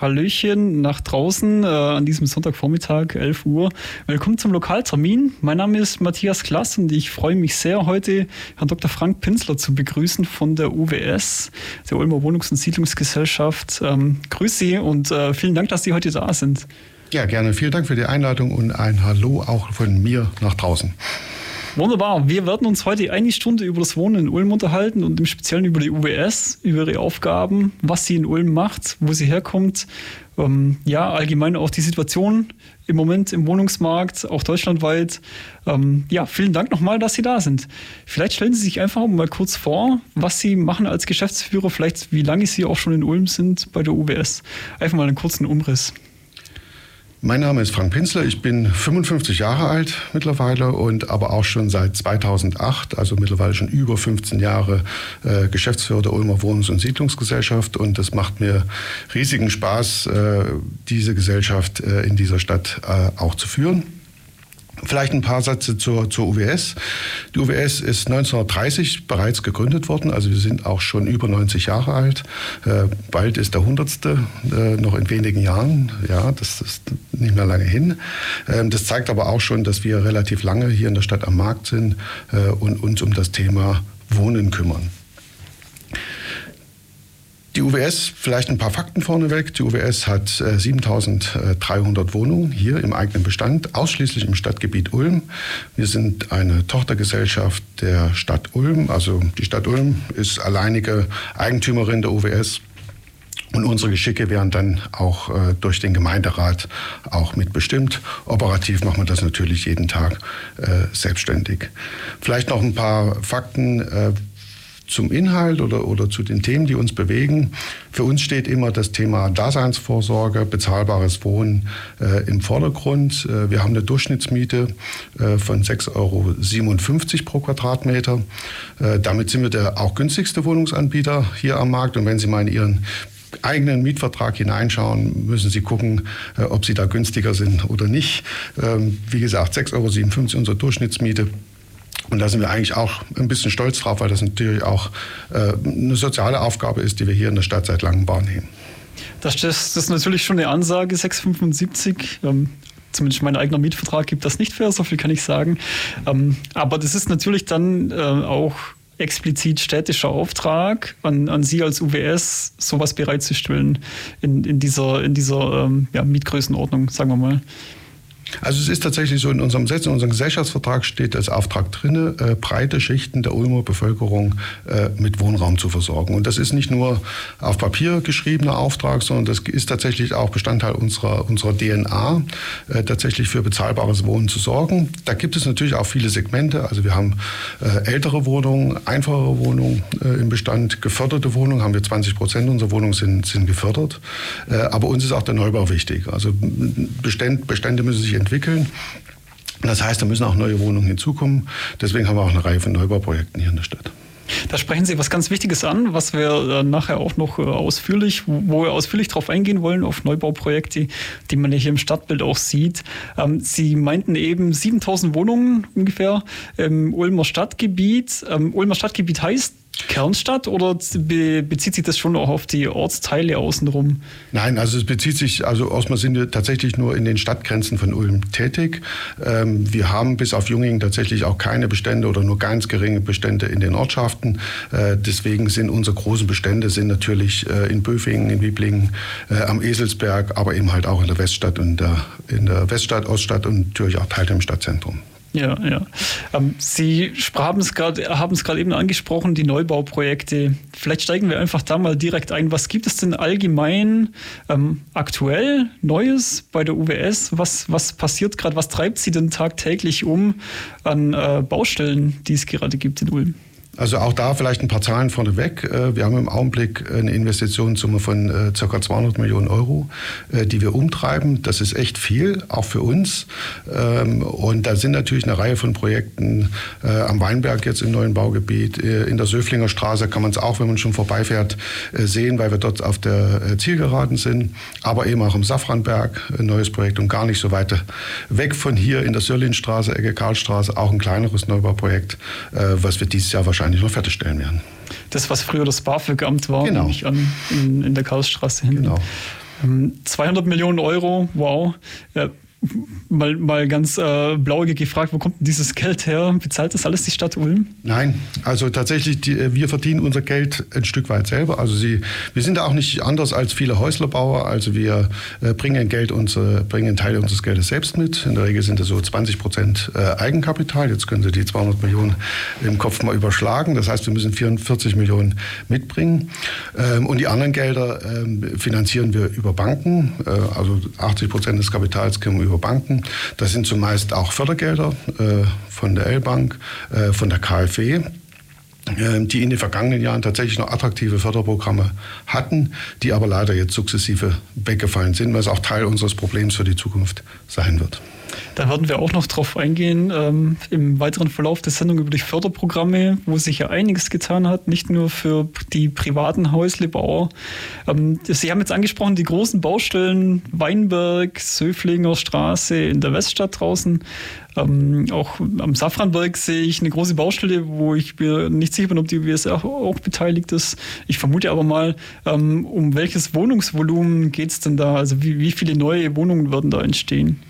Hallöchen nach draußen äh, an diesem Sonntagvormittag, 11 Uhr. Willkommen zum Lokaltermin. Mein Name ist Matthias Klass und ich freue mich sehr, heute Herrn Dr. Frank Pinsler zu begrüßen von der UWS, der Ulmer Wohnungs- und Siedlungsgesellschaft. Ähm, grüß Sie und äh, vielen Dank, dass Sie heute da sind. Ja, gerne. Vielen Dank für die Einladung und ein Hallo auch von mir nach draußen. Wunderbar. Wir werden uns heute eine Stunde über das Wohnen in Ulm unterhalten und im Speziellen über die UWS, über ihre Aufgaben, was sie in Ulm macht, wo sie herkommt. Ähm, ja, allgemein auch die Situation im Moment im Wohnungsmarkt, auch deutschlandweit. Ähm, ja, vielen Dank nochmal, dass Sie da sind. Vielleicht stellen Sie sich einfach mal kurz vor, was Sie machen als Geschäftsführer, vielleicht wie lange Sie auch schon in Ulm sind bei der UWS. Einfach mal einen kurzen Umriss. Mein Name ist Frank Pinsler, ich bin 55 Jahre alt mittlerweile und aber auch schon seit 2008, also mittlerweile schon über 15 Jahre äh, Geschäftsführer der Ulmer Wohnungs- und Siedlungsgesellschaft und es macht mir riesigen Spaß, äh, diese Gesellschaft äh, in dieser Stadt äh, auch zu führen. Vielleicht ein paar Sätze zur, zur UWS. Die UWS ist 1930 bereits gegründet worden, also wir sind auch schon über 90 Jahre alt. Äh, bald ist der 100. Äh, noch in wenigen Jahren. Ja, das ist nicht mehr lange hin. Ähm, das zeigt aber auch schon, dass wir relativ lange hier in der Stadt am Markt sind äh, und uns um das Thema Wohnen kümmern. Die UWS, vielleicht ein paar Fakten vorneweg. Die UWS hat äh, 7300 Wohnungen hier im eigenen Bestand, ausschließlich im Stadtgebiet Ulm. Wir sind eine Tochtergesellschaft der Stadt Ulm. Also die Stadt Ulm ist alleinige Eigentümerin der UWS. Und unsere Geschicke werden dann auch äh, durch den Gemeinderat auch mitbestimmt. Operativ machen wir das natürlich jeden Tag äh, selbstständig. Vielleicht noch ein paar Fakten, äh, zum Inhalt oder, oder zu den Themen, die uns bewegen. Für uns steht immer das Thema Daseinsvorsorge, bezahlbares Wohnen äh, im Vordergrund. Äh, wir haben eine Durchschnittsmiete äh, von 6,57 Euro pro Quadratmeter. Äh, damit sind wir der auch günstigste Wohnungsanbieter hier am Markt. Und wenn Sie mal in Ihren eigenen Mietvertrag hineinschauen, müssen Sie gucken, äh, ob Sie da günstiger sind oder nicht. Ähm, wie gesagt, 6,57 Euro unsere Durchschnittsmiete. Und da sind wir eigentlich auch ein bisschen stolz drauf, weil das natürlich auch äh, eine soziale Aufgabe ist, die wir hier in der Stadt seit langem wahrnehmen. Das, das, das ist natürlich schon eine Ansage, 6,75. Ähm, zumindest mein eigener Mietvertrag gibt das nicht fair, so viel kann ich sagen. Ähm, aber das ist natürlich dann äh, auch explizit städtischer Auftrag an, an Sie als UWS, sowas bereitzustellen in, in dieser, in dieser ähm, ja, Mietgrößenordnung, sagen wir mal. Also es ist tatsächlich so, in unserem Gesetz, in unserem Gesellschaftsvertrag steht als Auftrag drin, äh, breite Schichten der Ulmer Bevölkerung äh, mit Wohnraum zu versorgen. Und das ist nicht nur auf Papier geschriebener Auftrag, sondern das ist tatsächlich auch Bestandteil unserer, unserer DNA, äh, tatsächlich für bezahlbares Wohnen zu sorgen. Da gibt es natürlich auch viele Segmente. Also wir haben äh, ältere Wohnungen, einfachere Wohnungen äh, im Bestand, geförderte Wohnungen, haben wir 20 Prozent unserer Wohnungen sind, sind gefördert. Äh, aber uns ist auch der Neubau wichtig. Also Bestände, Bestände müssen sich entwickeln. Das heißt, da müssen auch neue Wohnungen hinzukommen. Deswegen haben wir auch eine Reihe von Neubauprojekten hier in der Stadt. Da sprechen Sie was ganz Wichtiges an, was wir nachher auch noch äh, ausführlich, wo wir ausführlich darauf eingehen wollen, auf Neubauprojekte, die man hier im Stadtbild auch sieht. Ähm, Sie meinten eben 7000 Wohnungen ungefähr im Ulmer Stadtgebiet. Ähm, Ulmer Stadtgebiet heißt, Kernstadt oder bezieht sich das schon auch auf die Ortsteile außenrum? Nein, also es bezieht sich, also erstmal sind wir tatsächlich nur in den Stadtgrenzen von Ulm tätig. Ähm, wir haben bis auf Jungingen tatsächlich auch keine Bestände oder nur ganz geringe Bestände in den Ortschaften. Äh, deswegen sind unsere großen Bestände sind natürlich äh, in Böfingen, in Wiblingen, äh, am Eselsberg, aber eben halt auch in der Weststadt und der, in der Weststadt, Oststadt und natürlich auch Teile im Stadtzentrum. Ja, ja. Ähm, Sie haben es gerade eben angesprochen, die Neubauprojekte. Vielleicht steigen wir einfach da mal direkt ein. Was gibt es denn allgemein ähm, aktuell Neues bei der UWS? Was, was passiert gerade? Was treibt Sie denn tagtäglich um an äh, Baustellen, die es gerade gibt in Ulm? Also auch da vielleicht ein paar Zahlen vorneweg. Äh, wir haben im Augenblick eine Investitionssumme von äh, ca. 200 Millionen Euro, äh, die wir umtreiben. Das ist echt viel, auch für uns. Ähm, und da sind natürlich eine Reihe von Projekten am Weinberg jetzt im neuen Baugebiet. In der Söflinger Straße kann man es auch, wenn man schon vorbeifährt, sehen, weil wir dort auf der Zielgeraden sind. Aber eben auch im Safranberg ein neues Projekt und gar nicht so weit weg von hier in der Sörlinstraße, Ecke Karlstraße, auch ein kleineres Neubauprojekt, was wir dieses Jahr wahrscheinlich noch fertigstellen werden. Das, was früher das BAföG-Amt war, genau. ich an, in, in der Karlsstraße hin. Genau. 200 ähm, Millionen Euro, wow. Mal, mal ganz äh, blauäugig gefragt, wo kommt denn dieses Geld her? Bezahlt das alles die Stadt Ulm? Nein, also tatsächlich, die, äh, wir verdienen unser Geld ein Stück weit selber. Also sie, wir sind da auch nicht anders als viele Häuslerbauer. Also wir äh, bringen Geld, unsere, bringen Teile unseres Geldes selbst mit. In der Regel sind das so 20 Prozent äh, Eigenkapital. Jetzt können Sie die 200 Millionen im Kopf mal überschlagen. Das heißt, wir müssen 44 Millionen mitbringen. Ähm, und die anderen Gelder ähm, finanzieren wir über Banken. Äh, also 80 Prozent des Kapitals können wir über Banken. Das sind zumeist auch Fördergelder äh, von der L-Bank, äh, von der KfW äh, die in den vergangenen Jahren tatsächlich noch attraktive Förderprogramme hatten, die aber leider jetzt sukzessive weggefallen sind, was auch Teil unseres Problems für die Zukunft sein wird. Da werden wir auch noch drauf eingehen ähm, im weiteren Verlauf der Sendung über die Förderprogramme, wo sich ja einiges getan hat, nicht nur für die privaten Häuslebauer. Ähm, Sie haben jetzt angesprochen, die großen Baustellen Weinberg, Söflinger Straße in der Weststadt draußen. Ähm, auch am Safranberg sehe ich eine große Baustelle, wo ich mir nicht sicher bin, ob die WSR auch, auch beteiligt ist. Ich vermute aber mal, ähm, um welches Wohnungsvolumen geht es denn da? Also wie, wie viele neue Wohnungen werden da entstehen?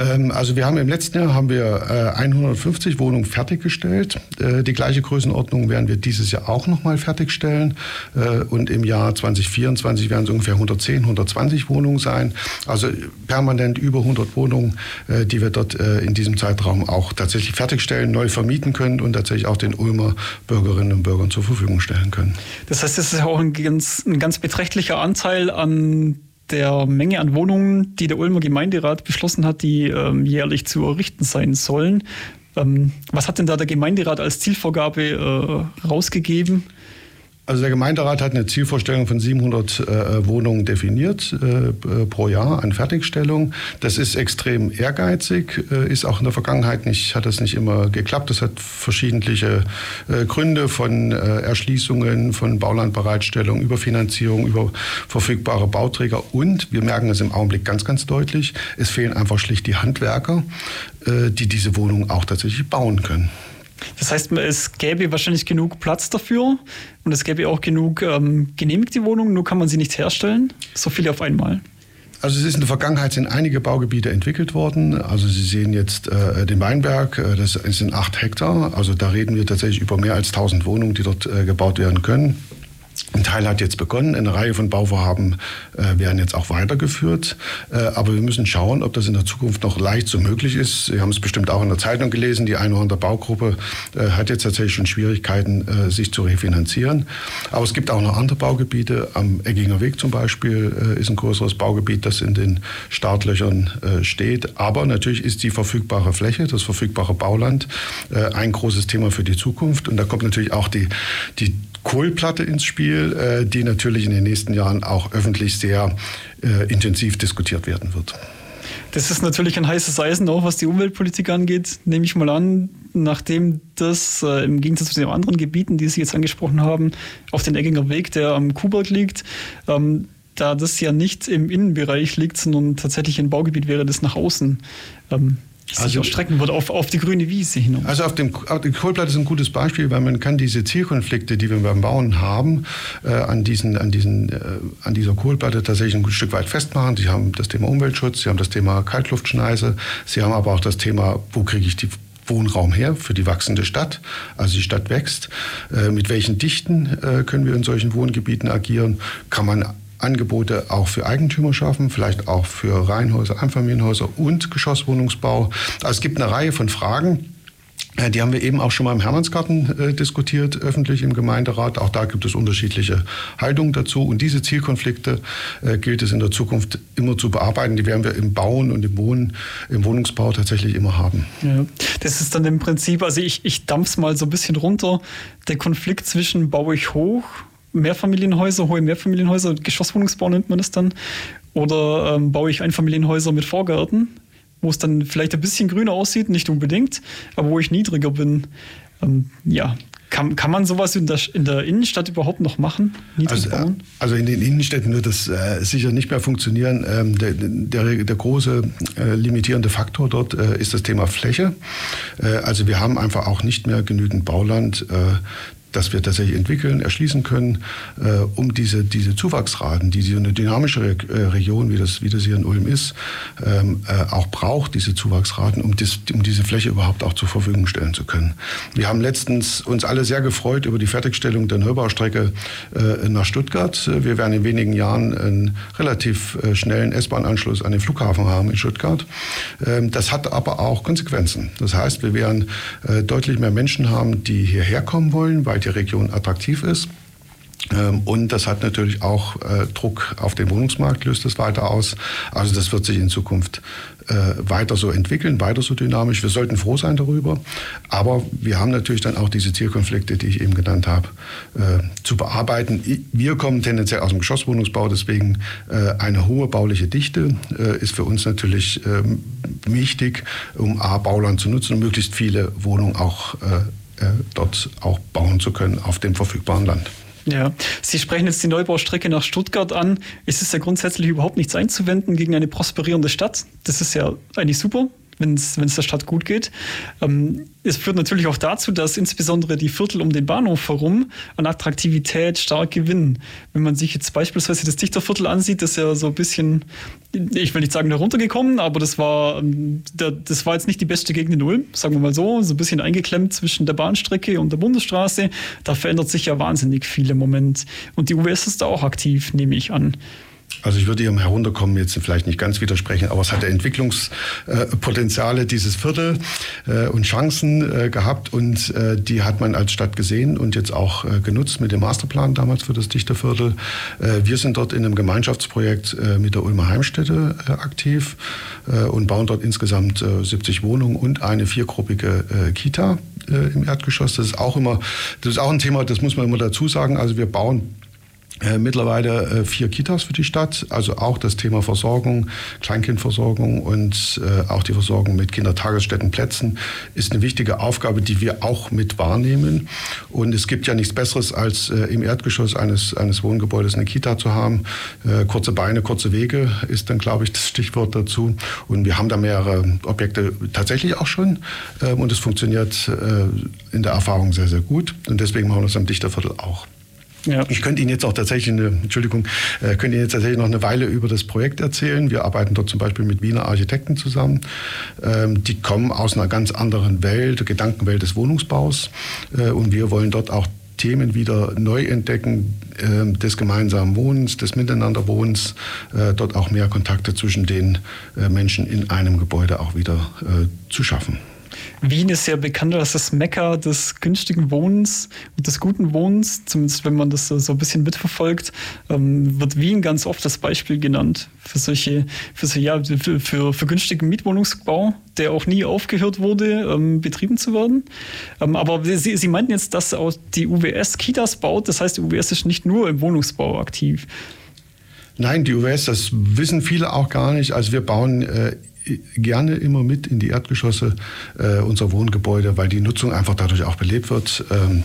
Ähm, also wir haben im letzten Jahr haben wir 150 äh, Wohnungen fertiggestellt. Äh, die gleiche Größenordnung werden wir dieses Jahr auch noch mal fertigstellen. Äh, und im Jahr 2024 werden es ungefähr 110, 120 Wohnungen sein. Also permanent über 100 Wohnungen, die wir dort in diesem Zeitraum auch tatsächlich fertigstellen, neu vermieten können und tatsächlich auch den Ulmer Bürgerinnen und Bürgern zur Verfügung stellen können. Das heißt, es ist auch ein ganz, ein ganz beträchtlicher Anteil an der Menge an Wohnungen, die der Ulmer Gemeinderat beschlossen hat, die ähm, jährlich zu errichten sein sollen. Ähm, was hat denn da der Gemeinderat als Zielvorgabe äh, rausgegeben? Also der Gemeinderat hat eine Zielvorstellung von 700 äh, Wohnungen definiert äh, pro Jahr an Fertigstellung. Das ist extrem ehrgeizig, äh, ist auch in der Vergangenheit nicht, hat das nicht immer geklappt. Das hat verschiedentliche äh, Gründe von äh, Erschließungen, von Baulandbereitstellung, über Finanzierung, über verfügbare Bauträger und wir merken es im Augenblick ganz, ganz deutlich, es fehlen einfach schlicht die Handwerker, äh, die diese Wohnungen auch tatsächlich bauen können. Das heißt, es gäbe wahrscheinlich genug Platz dafür und es gäbe auch genug ähm, genehmigte Wohnungen, nur kann man sie nicht herstellen. So viele auf einmal. Also es ist in der Vergangenheit sind einige Baugebiete entwickelt worden. Also Sie sehen jetzt äh, den Weinberg, äh, das sind acht Hektar. Also da reden wir tatsächlich über mehr als 1000 Wohnungen, die dort äh, gebaut werden können. Ein Teil hat jetzt begonnen, eine Reihe von Bauvorhaben äh, werden jetzt auch weitergeführt. Äh, aber wir müssen schauen, ob das in der Zukunft noch leicht so möglich ist. Sie haben es bestimmt auch in der Zeitung gelesen, die andere Baugruppe äh, hat jetzt tatsächlich schon Schwierigkeiten, äh, sich zu refinanzieren. Aber es gibt auch noch andere Baugebiete. Am Egginger Weg zum Beispiel äh, ist ein größeres Baugebiet, das in den Startlöchern äh, steht. Aber natürlich ist die verfügbare Fläche, das verfügbare Bauland ein großes Thema für die Zukunft. Und da kommt natürlich auch die, die Kohlplatte ins Spiel, äh, die natürlich in den nächsten Jahren auch öffentlich sehr äh, intensiv diskutiert werden wird. Das ist natürlich ein heißes Eisen, auch was die Umweltpolitik angeht, nehme ich mal an, nachdem das äh, im Gegensatz zu den anderen Gebieten, die Sie jetzt angesprochen haben, auf den Egginger Weg, der am Kuhberg liegt, ähm, da das ja nicht im Innenbereich liegt, sondern tatsächlich ein Baugebiet wäre, das nach außen ähm, also, erstrecken wird auf, auf die grüne Wiese hin. Also auf dem auf die Kohlblatt ist ein gutes Beispiel, weil man kann diese Zielkonflikte, die wir beim Bauen haben, äh, an, diesen, an, diesen, äh, an dieser Kohlplatte tatsächlich ein Stück weit festmachen. Sie haben das Thema Umweltschutz, Sie haben das Thema Kaltluftschneise, Sie haben aber auch das Thema, wo kriege ich die Wohnraum her für die wachsende Stadt. Also die Stadt wächst. Äh, mit welchen Dichten äh, können wir in solchen Wohngebieten agieren? Kann man Angebote auch für Eigentümer schaffen, vielleicht auch für Reihenhäuser, Einfamilienhäuser und Geschosswohnungsbau. Also es gibt eine Reihe von Fragen Äh, die haben wir eben auch schon mal im Hermannsgarten äh, diskutiert, öffentlich im Gemeinderat. Auch da gibt es unterschiedliche Haltungen dazu. Und diese Zielkonflikte äh, gilt es in der Zukunft immer zu bearbeiten. Die werden wir im Bauen und im Wohnen, im Wohnungsbau tatsächlich immer haben. Ja, das ist dann im Prinzip, also ich, ich dampf's mal so ein bisschen runter, der Konflikt zwischen baue ich hoch, Mehrfamilienhäuser, hohe Mehrfamilienhäuser, Geschosswohnungsbau nennt man das dann, oder ähm, baue ich Einfamilienhäuser mit Vorgärten wo es dann vielleicht ein bisschen grüner aussieht, nicht unbedingt, aber wo ich niedriger bin. Ähm, ja, kann, kann man sowas in der, in der Innenstadt überhaupt noch machen? Also, äh, also, in den Innenstädten wird das äh, sicher nicht mehr funktionieren. Ähm, der, der, der, große äh, limitierende Faktor dort äh, ist das Thema Fläche. Äh, also wir haben einfach auch nicht mehr genügend Bauland, dass wir tatsächlich entwickeln, erschließen können, äh, um diese, diese Zuwachsraten, die so eine dynamische Re äh, Region, wie das, wie das hier in Ulm ist, ähm, äh, auch braucht, diese Zuwachsraten, um, dis, um diese Fläche überhaupt auch zur Verfügung stellen zu können. Wir haben letztens uns alle sehr gefreut über die Fertigstellung der Neubaustrecke äh, nach Stuttgart. Wir werden in wenigen Jahren einen relativ äh, schnellen S-Bahn-Anschluss an den Flughafen haben in Stuttgart. Ähm, das hat aber auch Konsequenzen. Das heißt, wir werden deutlich mehr Menschen haben, die hierher kommen wollen, weil die Region attraktiv ist. Ähm, und das hat natürlich auch äh, Druck auf den Wohnungsmarkt, löst es weiter aus. Also das wird sich in Zukunft äh, weiter so entwickeln, weiter so dynamisch. Wir sollten froh sein darüber. Aber wir haben natürlich dann auch diese Zielkonflikte, die ich eben genannt habe, äh, zu bearbeiten. Wir kommen tendenziell aus dem Geschosswohnungsbau, deswegen eine hohe bauliche Dichte ist für uns natürlich ähm, wichtig, um A, Bauland zu nutzen und möglichst viele Wohnungen auch äh, dort auch bauen zu können auf dem verfügbaren Land. Ja, Sie sprechen jetzt die Neubaustrecke nach Stuttgart an. Es ist ja grundsätzlich überhaupt nichts einzuwenden gegen eine prosperierende Stadt. Das ist ja eigentlich super wenn es der Stadt gut geht. Ähm, es führt natürlich auch dazu, dass insbesondere die Viertel um den Bahnhof herum an Attraktivität stark gewinnen. Wenn man sich jetzt beispielsweise das Dichterviertel ansieht, das ist ja so ein bisschen, ich will nicht sagen heruntergekommen, aber das war, ähm, das war jetzt nicht die beste Gegend in Ulm, sagen wir mal so, so ein bisschen eingeklemmt zwischen der Bahnstrecke und der Bundesstraße. Da verändert sich ja wahnsinnig viel im Moment. Und die UWS ist da auch aktiv, nehme ich an. Also ich würde Ihrem Herunterkommen jetzt vielleicht nicht ganz widersprechen, aber es hatte Entwicklungspotenziale dieses Viertel äh, und Chancen äh, gehabt und äh, die hat man als Stadt gesehen und jetzt auch genutzt mit dem Masterplan damals für das Dichterviertel. Wir sind dort in einem Gemeinschaftsprojekt mit der Ulmer Heimstätte aktiv und bauen dort insgesamt 70 Wohnungen und eine viergruppige Kita im Erdgeschoss. Das ist auch immer, das ist auch ein Thema, das muss man immer dazu sagen. Also wir bauen mittlerweile äh, vier Kitas für die Stadt, also auch das Thema Versorgung, Kleinkindversorgung und äh, auch die Versorgung mit Kindertagesstättenplätzen ist eine wichtige Aufgabe, die wir auch mit wahrnehmen. Und es gibt ja nichts Besseres, als im Erdgeschoss eines, eines Wohngebäudes eine Kita zu haben. kurze Beine, kurze Wege ist dann, glaube ich, das Stichwort dazu. Und wir haben da mehrere Objekte tatsächlich auch schon. Ähm, und es funktioniert in der Erfahrung sehr, sehr gut. Und deswegen machen wir das am Dichterviertel auch. Ja. Ich könnte Ihnen jetzt auch tatsächlich eine, Entschuldigung, äh, könnte Ihnen jetzt tatsächlich noch eine Weile über das Projekt erzählen. Wir arbeiten dort zum Beispiel mit Wiener Architekten zusammen. Ähm, die kommen aus einer ganz anderen Welt, Gedankenwelt des Wohnungsbaus. Äh, und wir wollen dort auch Themen wieder neu entdecken, äh, des gemeinsamen Wohnens, des Miteinanderwohnens, äh, dort auch mehr Kontakte zwischen den äh, Menschen in einem Gebäude auch wieder äh, zu schaffen. Wien ist ja bekannt als das Mecker des günstigen Wohnens und des guten Wohnens. Zumindest wenn man das so ein bisschen mitverfolgt, ähm, wird Wien ganz oft das Beispiel genannt für solche, für, so, ja, für, für, für günstigen Mietwohnungsbau, der auch nie aufgehört wurde, ähm, betrieben zu werden. Ähm, aber Sie, Sie meinten jetzt, dass auch die UWS Kitas baut. Das heißt, die UWS ist nicht nur im Wohnungsbau aktiv. Nein, die UWS, das wissen viele auch gar nicht. Also wir bauen äh, gerne immer mit in die Erdgeschosse äh, unserer Wohngebäude, weil die Nutzung einfach dadurch auch belebt wird. Ähm,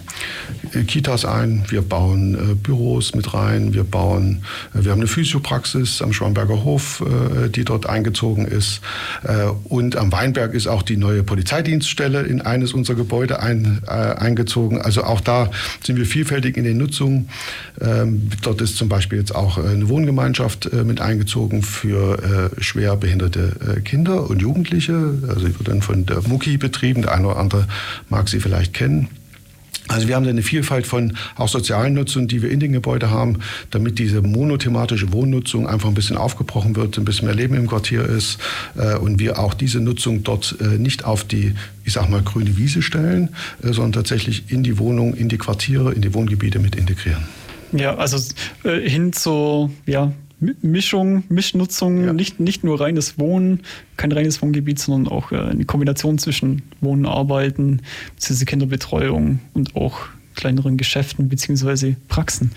Kitas ein, wir bauen äh, Büros mit rein, wir bauen, äh, wir haben eine Physiopraxis am Schwamberger Hof, äh, die dort eingezogen ist. Äh, und am Weinberg ist auch die neue Polizeidienststelle in eines unserer Gebäude ein, äh, eingezogen. Also auch da sind wir vielfältig in den Nutzungen. Ähm, dort ist zum Beispiel jetzt auch eine Wohngemeinschaft mit eingezogen für schwer behinderte Kinder. Und Jugendliche. Also sie wird dann von der Mucki betrieben. Der eine oder andere mag sie vielleicht kennen. Also wir haben eine Vielfalt von auch sozialen Nutzungen, die wir in den Gebäuden haben, damit diese monothematische Wohnnutzung einfach ein bisschen aufgebrochen wird, ein bisschen mehr Leben im Quartier ist äh, und wir auch diese Nutzung dort äh, nicht auf die, ich sag mal, grüne Wiese stellen, äh, sondern tatsächlich in die Wohnung, in die Quartiere, in die Wohngebiete mit integrieren. Ja, also äh, hin zur ja, Mischung, Mischnutzung, ja. nicht, nicht nur reines Wohnen, kein reines Wohngebiet, sondern auch äh, eine Kombination zwischen Wohnen, Arbeiten, beziehungsweise Kinderbetreuung und auch kleineren Geschäften bzw. Praxen.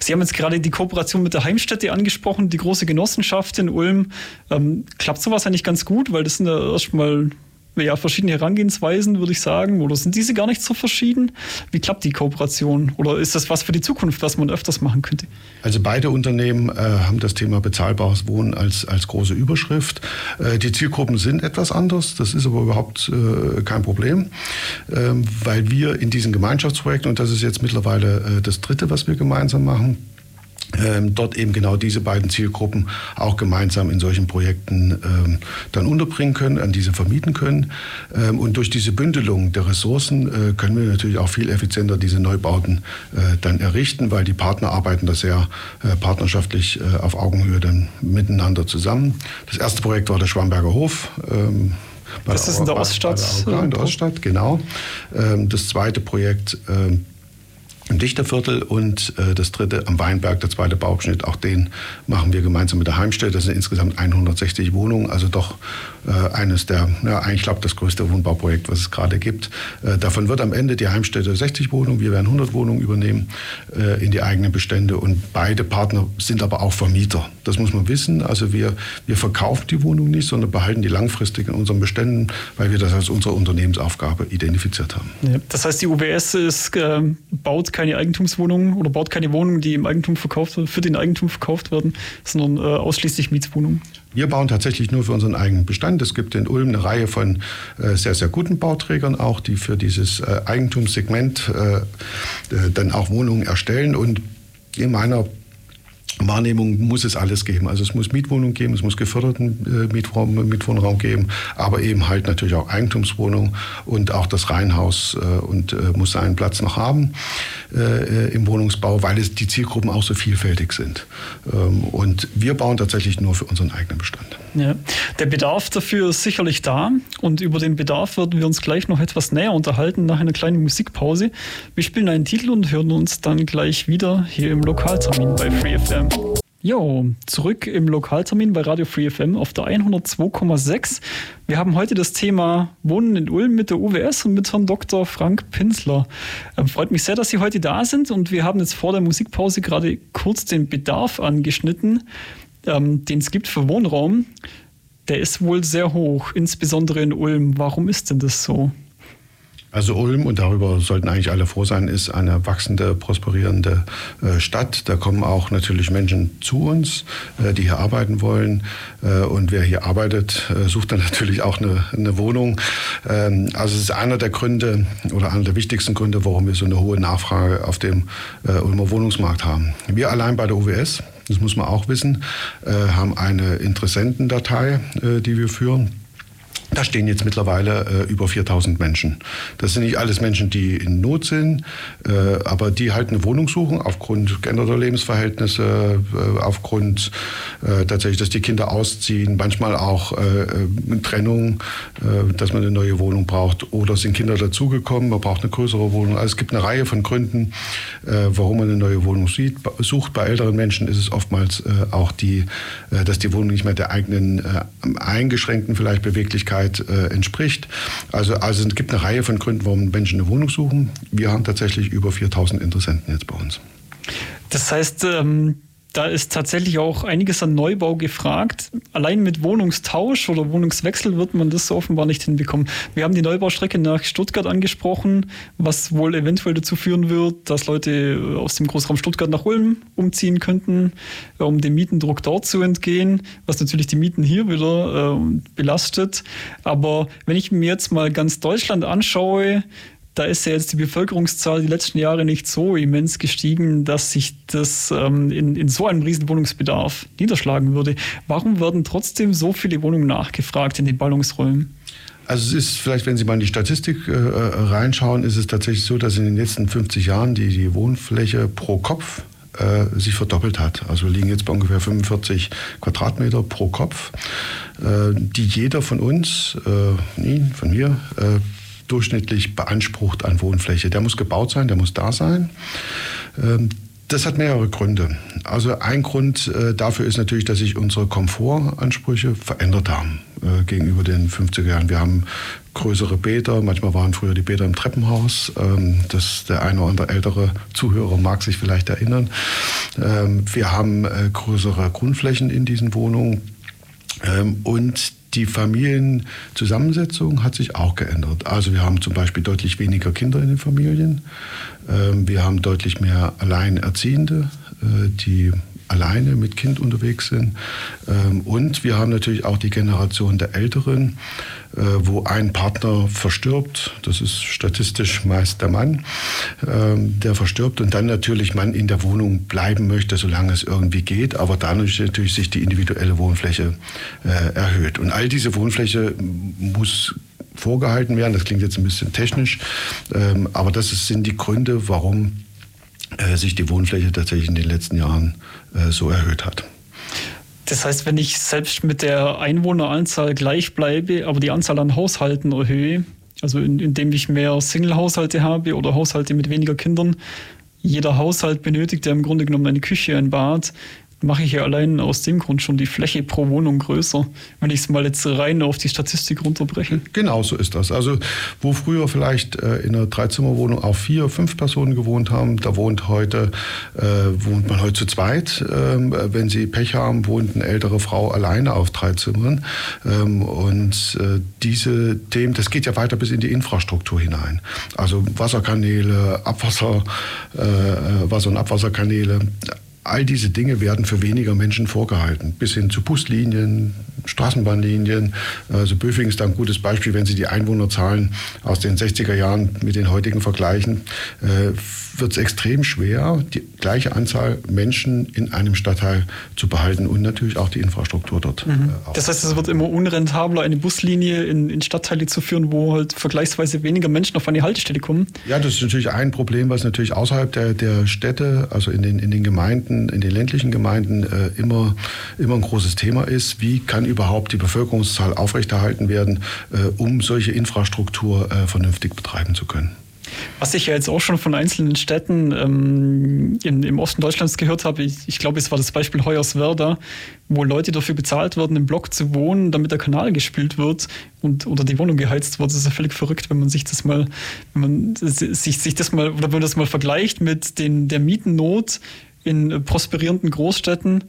Sie haben jetzt gerade die Kooperation mit der Heimstätte angesprochen, die große Genossenschaft in Ulm. Ähm, klappt sowas eigentlich ganz gut, weil das sind ja erstmal ja, verschiedene Herangehensweisen, würde ich sagen. Oder sind diese gar nicht so verschieden? Wie klappt die Kooperation? Oder ist das was für die Zukunft, was man öfters machen könnte? Also beide Unternehmen äh, haben das Thema bezahlbares Wohnen als, als große Überschrift. Äh, die Zielgruppen sind etwas anders. Das ist aber überhaupt äh, kein Problem, ähm, weil wir in diesen Gemeinschaftsprojekten, und das ist jetzt mittlerweile äh, das dritte, was wir gemeinsam machen, dort eben genau diese beiden Zielgruppen auch gemeinsam in solchen Projekten ähm, dann unterbringen können, an diese vermieten können. Ähm, und durch diese Bündelung der Ressourcen äh, können wir natürlich auch viel effizienter diese Neubauten äh, dann errichten, weil die Partner arbeiten da sehr äh, partnerschaftlich äh, auf Augenhöhe dann miteinander zusammen. Das erste Projekt war der Schwamberger Hof. Ähm, das ist in der Oststadt. in der Oststadt, genau. Ähm, das zweite Projekt ähm, im Dichterviertel und äh, das dritte am Weinberg, der zweite Bauabschnitt. Auch den machen wir gemeinsam mit der Heimstelle. Das sind insgesamt 160 Wohnungen, also doch äh, eines der, ja, eigentlich glaube das größte Wohnbauprojekt, was es gerade gibt. Äh, davon wird am Ende die Heimstätte 60 Wohnungen, wir werden 100 Wohnungen übernehmen äh, in die eigenen Bestände und beide Partner sind aber auch Vermieter. Das muss man wissen. Also wir, wir verkaufen die Wohnung nicht, sondern behalten die langfristig in unseren Beständen, weil wir das als unsere Unternehmensaufgabe identifiziert haben. Ja, das heißt, die UBS ist, äh, baut keine Eigentumswohnungen oder baut keine Wohnungen, die im Eigentum verkauft werden, für den Eigentum verkauft werden, sondern äh, ausschließlich Mietswohnungen. Wir bauen tatsächlich nur für unseren eigenen Bestand. Es gibt in Ulm eine Reihe von äh, sehr, sehr guten Bauträgern auch, die für dieses äh, Eigentumssegment äh, äh dann auch Wohnungen erstellen. Und in meiner Wahrnehmung muss es alles geben. Also es muss Mietwohnungen geben, es muss geförderten äh, Mietraum, Mietwohnraum geben, aber eben halt natürlich auch Eigentumswohnungen und auch das Reihenhaus äh, und äh, muss seinen Platz noch haben im Wohnungsbau, weil es die Zielgruppen auch so vielfältig sind. Ähm, und wir bauen tatsächlich nur für unseren eigenen Bestand. Ja. Der Bedarf dafür ist sicherlich da und über den Bedarf werden wir uns gleich noch etwas näher unterhalten nach einer kleinen Musikpause. Wir spielen einen Titel und hören uns dann gleich wieder hier im Lokaltermin bei FreeFM. Jo, zurück im Lokaltermin bei Radio Free FM auf der 102,6. Wir haben heute das Thema Wohnen in Ulm mit der UWS und mit Herrn Dr. Frank Pinsler. Ähm, freut mich sehr, dass Sie heute da sind und wir haben jetzt vor der Musikpause gerade kurz den Bedarf angeschnitten, ähm, den es gibt für Wohnraum. Der ist wohl sehr hoch, insbesondere in Ulm. Warum ist denn das so? Also Ulm, und darüber sollten eigentlich alle froh sein, ist eine wachsende, prosperierende äh, Stadt. Da kommen auch natürlich Menschen zu uns, äh, die hier arbeiten wollen. Äh, und wer hier arbeitet, sucht dann natürlich auch eine, eine Wohnung. Ähm, also es ist einer der Gründe oder einer der wichtigsten Gründe, warum wir so eine hohe Nachfrage auf dem Ulmer Wohnungsmarkt haben. Wir allein bei der UWS, das muss man auch wissen, haben eine Interessentendatei, die wir führen da stehen jetzt mittlerweile äh, über 4000 Menschen. Das sind nicht alles Menschen, die in Not sind, äh, aber die halt eine Wohnung suchen aufgrund geänderter Lebensverhältnisse, äh, aufgrund äh, tatsächlich, dass die Kinder ausziehen, manchmal auch äh, äh, Trennung, dass man eine neue Wohnung braucht oder sind Kinder dazugekommen, man braucht eine größere Wohnung. Also es gibt eine Reihe von Gründen, warum man eine neue Wohnung sieht, sucht. Bei älteren Menschen ist es oftmals auch die, dass die Wohnung nicht mehr der eigenen eingeschränkten vielleicht Beweglichkeit Zeit äh, entspricht. Also, also es gibt eine Reihe von Gründen, warum Menschen eine Wohnung suchen. Wir haben tatsächlich über 4000 Interessenten jetzt bei uns. Das heißt, ähm, da ist tatsächlich auch einiges an Neubau gefragt. Allein mit Wohnungstausch oder Wohnungswechsel wird man das offenbar nicht hinbekommen. Wir haben die Neubaustrecke nach Stuttgart angesprochen, was wohl eventuell dazu führen wird, dass Leute aus dem Großraum Stuttgart nach Ulm umziehen könnten, um dem Mietendruck dort zu entgehen, was natürlich die Mieten hier wieder äh, belastet. Aber wenn ich mir jetzt mal ganz Deutschland anschaue, da ist ja jetzt die Bevölkerungszahl die letzten Jahre nicht so immens gestiegen, dass sich das ähm, in, in so einem riesen Wohnungsbedarf niederschlagen würde. Warum werden trotzdem so viele Wohnungen nachgefragt in den Ballungsräumen? Also es ist vielleicht, wenn Sie mal in die Statistik äh, reinschauen, ist es tatsächlich so, dass in den letzten 50 Jahren die, die Wohnfläche pro Kopf äh, sich verdoppelt hat. Also wir liegen jetzt bei ungefähr 45 Quadratmeter pro Kopf, äh, die jeder von uns, äh, Ihnen, von mir, äh, durchschnittlich beansprucht an Wohnfläche. Der muss gebaut sein, der muss da sein. Ähm, das hat mehrere Gründe. Also ein Grund äh, dafür ist natürlich, dass sich unsere Komfortansprüche verändert haben äh, gegenüber den 50er Jahren. Wir haben größere Bäder, manchmal waren früher die Bäder im Treppenhaus. Ähm, das, der eine oder andere ältere Zuhörer mag sich vielleicht erinnern. Ähm, wir haben äh, größere Grundflächen in diesen Wohnungen und die Familienzusammensetzung hat sich auch geändert. Also wir haben zum Beispiel deutlich weniger Kinder in den Familien. Ähm, wir haben deutlich mehr Alleinerziehende, äh, die alleine mit Kind unterwegs sind. Ähm, und wir haben natürlich auch die Generation der Älteren, äh, wo ein Partner verstirbt. Das ist statistisch meist der Mann, ähm, der verstirbt und dann natürlich man in der Wohnung bleiben möchte, solange es irgendwie geht, aber dadurch natürlich sich die individuelle Wohnfläche äh, erhöht. Und all diese Wohnfläche muss vorgehalten werden. Das klingt jetzt ein bisschen technisch, ähm, aber das sind die Gründe, warum sich die Wohnfläche tatsächlich in den letzten Jahren äh, so erhöht hat. Das heißt, wenn ich selbst mit der Einwohneranzahl gleich bleibe, aber die Anzahl an Haushalten erhöhe, also in, indem ich mehr Single-Haushalte habe oder Haushalte mit weniger Kindern, jeder Haushalt benötigt ja im Grunde genommen eine Küche, ein Bad, mache ich ja allein aus dem Grund schon die Fläche pro Wohnung größer, wenn ich es mal jetzt rein auf die Statistik runterbreche. Genau so ist das. Also wo früher vielleicht äh, in einer Dreizimmerwohnung auch vier, fünf Personen gewohnt haben, da wohnt heute, äh, wohnt man heute zu zweit. Ähm, wenn Sie Pech haben, wohnt eine ältere Frau alleine auf drei Zimmern. Ähm, und äh, diese Themen, das geht ja weiter bis in die Infrastruktur hinein. Also Wasserkanäle, Abwasser, äh, äh, Wasser- und Abwasserkanäle, All diese Dinge werden für weniger Menschen vorgehalten, bis hin zu Buslinien, Straßenbahnlinien. Also Böfing ist da ein gutes Beispiel, wenn Sie die Einwohnerzahlen aus den 60er Jahren mit den heutigen vergleichen, äh, wird es extrem schwer, die gleiche Anzahl Menschen in einem Stadtteil zu behalten und natürlich auch die Infrastruktur dort. Mhm. Äh, das heißt, es wird immer unrentabler, eine Buslinie in, in, Stadtteile zu führen, wo halt vergleichsweise weniger Menschen auf eine Haltestelle kommen. Ja, das ist natürlich ein Problem, was natürlich außerhalb der, der Städte, also in den, in den Gemeinden, in den ländlichen Gemeinden äh, immer, immer ein großes Thema ist. Wie kann überhaupt die Bevölkerungszahl aufrechterhalten werden, äh, um solche Infrastruktur äh, vernünftig betreiben zu können? Was ich ja jetzt auch schon von einzelnen Städten ähm, in, im Osten Deutschlands gehört habe, ich, ich glaube, es war das Beispiel Hoyerswerda, wo Leute dafür bezahlt werden, im Block zu wohnen, damit der Kanal gespielt wird und oder die Wohnung geheizt wird. Das ist ja völlig verrückt, wenn man sich das mal, wenn man sich, sich das mal oder wenn man das mal vergleicht mit den, der Mietennot in prosperierenden Großstädten.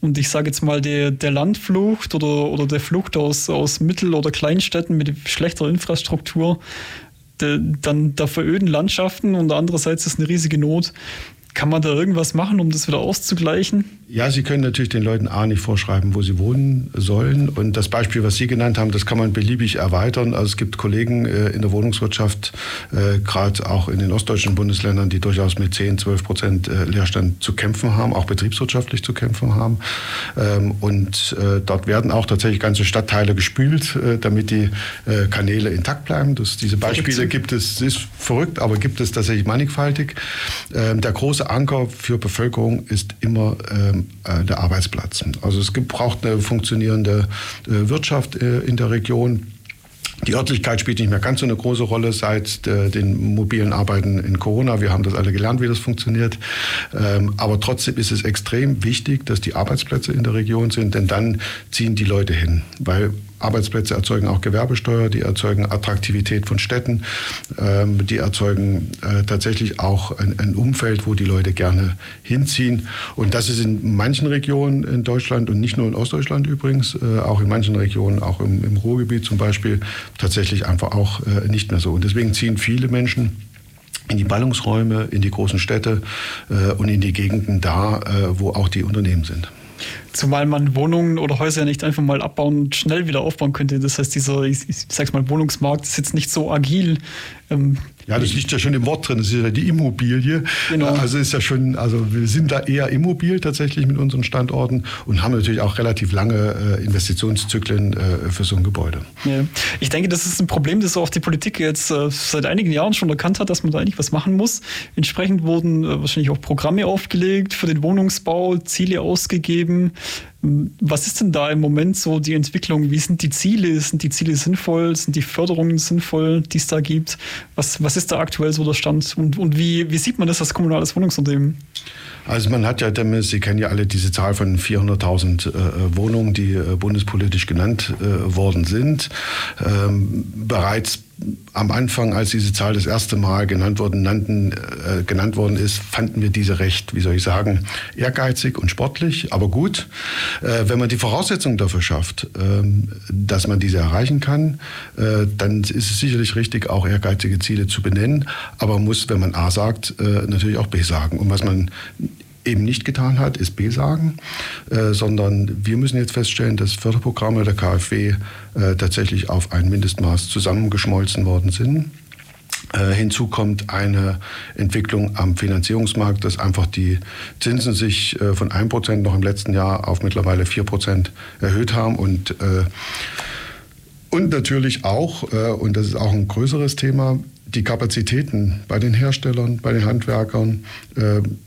Und ich sage jetzt mal, der, der Landflucht oder, oder der Flucht aus, aus Mittel- oder Kleinstädten mit schlechter Infrastruktur, de, dann der veröden Landschaften und andererseits ist eine riesige Not. Kann man da irgendwas machen, um das wieder auszugleichen? Ja, Sie können natürlich den Leuten A nicht vorschreiben, wo sie wohnen sollen. Und das Beispiel, was Sie genannt haben, das kann man beliebig erweitern. Also es gibt Kollegen äh, in der Wohnungswirtschaft, äh, gerade auch in den ostdeutschen Bundesländern, die durchaus mit 10, 12 Prozent äh, Leerstand zu kämpfen haben, auch betriebswirtschaftlich zu kämpfen haben. Ähm, und dort werden auch tatsächlich ganze Stadtteile gespült, damit die Kanäle intakt bleiben. Das, diese Beispiele gibt es, ist verrückt, aber gibt es tatsächlich mannigfaltig. Ähm, der große Anker für Bevölkerung ist immer ähm, äh, der Arbeitsplatz. Also es braucht eine funktionierende äh, Wirtschaft äh, in der Region. Die Örtlichkeit spielt nicht mehr ganz so eine große Rolle seit äh, den mobilen Arbeiten in Corona. Wir haben das alle gelernt, wie das funktioniert. Ähm, aber trotzdem ist es extrem wichtig, dass die Arbeitsplätze in der Region sind, denn dann ziehen die Leute hin. Weil Arbeitsplätze erzeugen auch Gewerbesteuer, die erzeugen Attraktivität von Städten, ähm, die erzeugen äh, tatsächlich auch ein, ein, Umfeld, wo die Leute gerne hinziehen. Und das ist in manchen Regionen in Deutschland und nicht nur in Ostdeutschland übrigens, äh, auch in manchen Regionen, auch im, im Ruhrgebiet zum Beispiel, tatsächlich einfach auch äh, nicht mehr so. Und deswegen ziehen viele Menschen in die Ballungsräume, in die großen Städte und in die Gegenden da, wo auch die Unternehmen sind. Zumal man Wohnungen oder Häuser nicht einfach mal abbauen und schnell wieder aufbauen könnte. Das heißt, dieser, ich, ich sag's mal, Wohnungsmarkt ist jetzt nicht so agil. Ähm, ja, das liegt ja schon im Wort drin, das ist ja die Immobilie. Genau. Also ist ja schon, also wir sind da eher immobil tatsächlich mit unseren Standorten und haben natürlich auch relativ lange äh, Investitionszyklen äh, für so ein Gebäude. Ja. Ich denke, das ist ein Problem, das auch die Politik jetzt äh, seit einigen Jahren schon erkannt hat, dass man da eigentlich was machen muss. Entsprechend wurden äh, wahrscheinlich auch Programme aufgelegt für den Wohnungsbau, Ziele ausgegeben. Was ist denn da im Moment so die Entwicklung? Wie sind die Ziele? Sind die Ziele sinnvoll? Sind die Förderungen sinnvoll, die es da gibt? Was, was ist da aktuell so der Stand? Und, und wie, wie sieht man das als kommunales Wohnungsunternehmen? Also man hat ja, Sie kennen ja alle diese Zahl von 400.000 äh, Wohnungen, die äh, bundespolitisch genannt äh, worden sind. Ähm, bereits am Anfang, als diese Zahl das erste Mal genannt worden, nannten, äh, genannt worden ist, fanden wir diese recht, wie soll ich sagen, ehrgeizig und sportlich, aber gut. Äh, wenn man die Voraussetzungen dafür schafft, äh, dass man diese erreichen kann, äh, dann ist es sicherlich richtig, auch ehrgeizige Ziele zu benennen, aber man muss, wenn man A sagt, äh, natürlich auch B sagen. Und was man eben nicht getan hat, ist B sagen, äh, sondern wir müssen jetzt feststellen, dass Förderprogramme der KfW äh, tatsächlich auf ein Mindestmaß zusammengeschmolzen worden sind. Äh, hinzu kommt eine Entwicklung am Finanzierungsmarkt, dass einfach die Zinsen sich äh, von 1% noch im letzten Jahr auf mittlerweile 4% erhöht haben und äh, und natürlich auch, und das ist auch ein größeres Thema, die Kapazitäten bei den Herstellern, bei den Handwerkern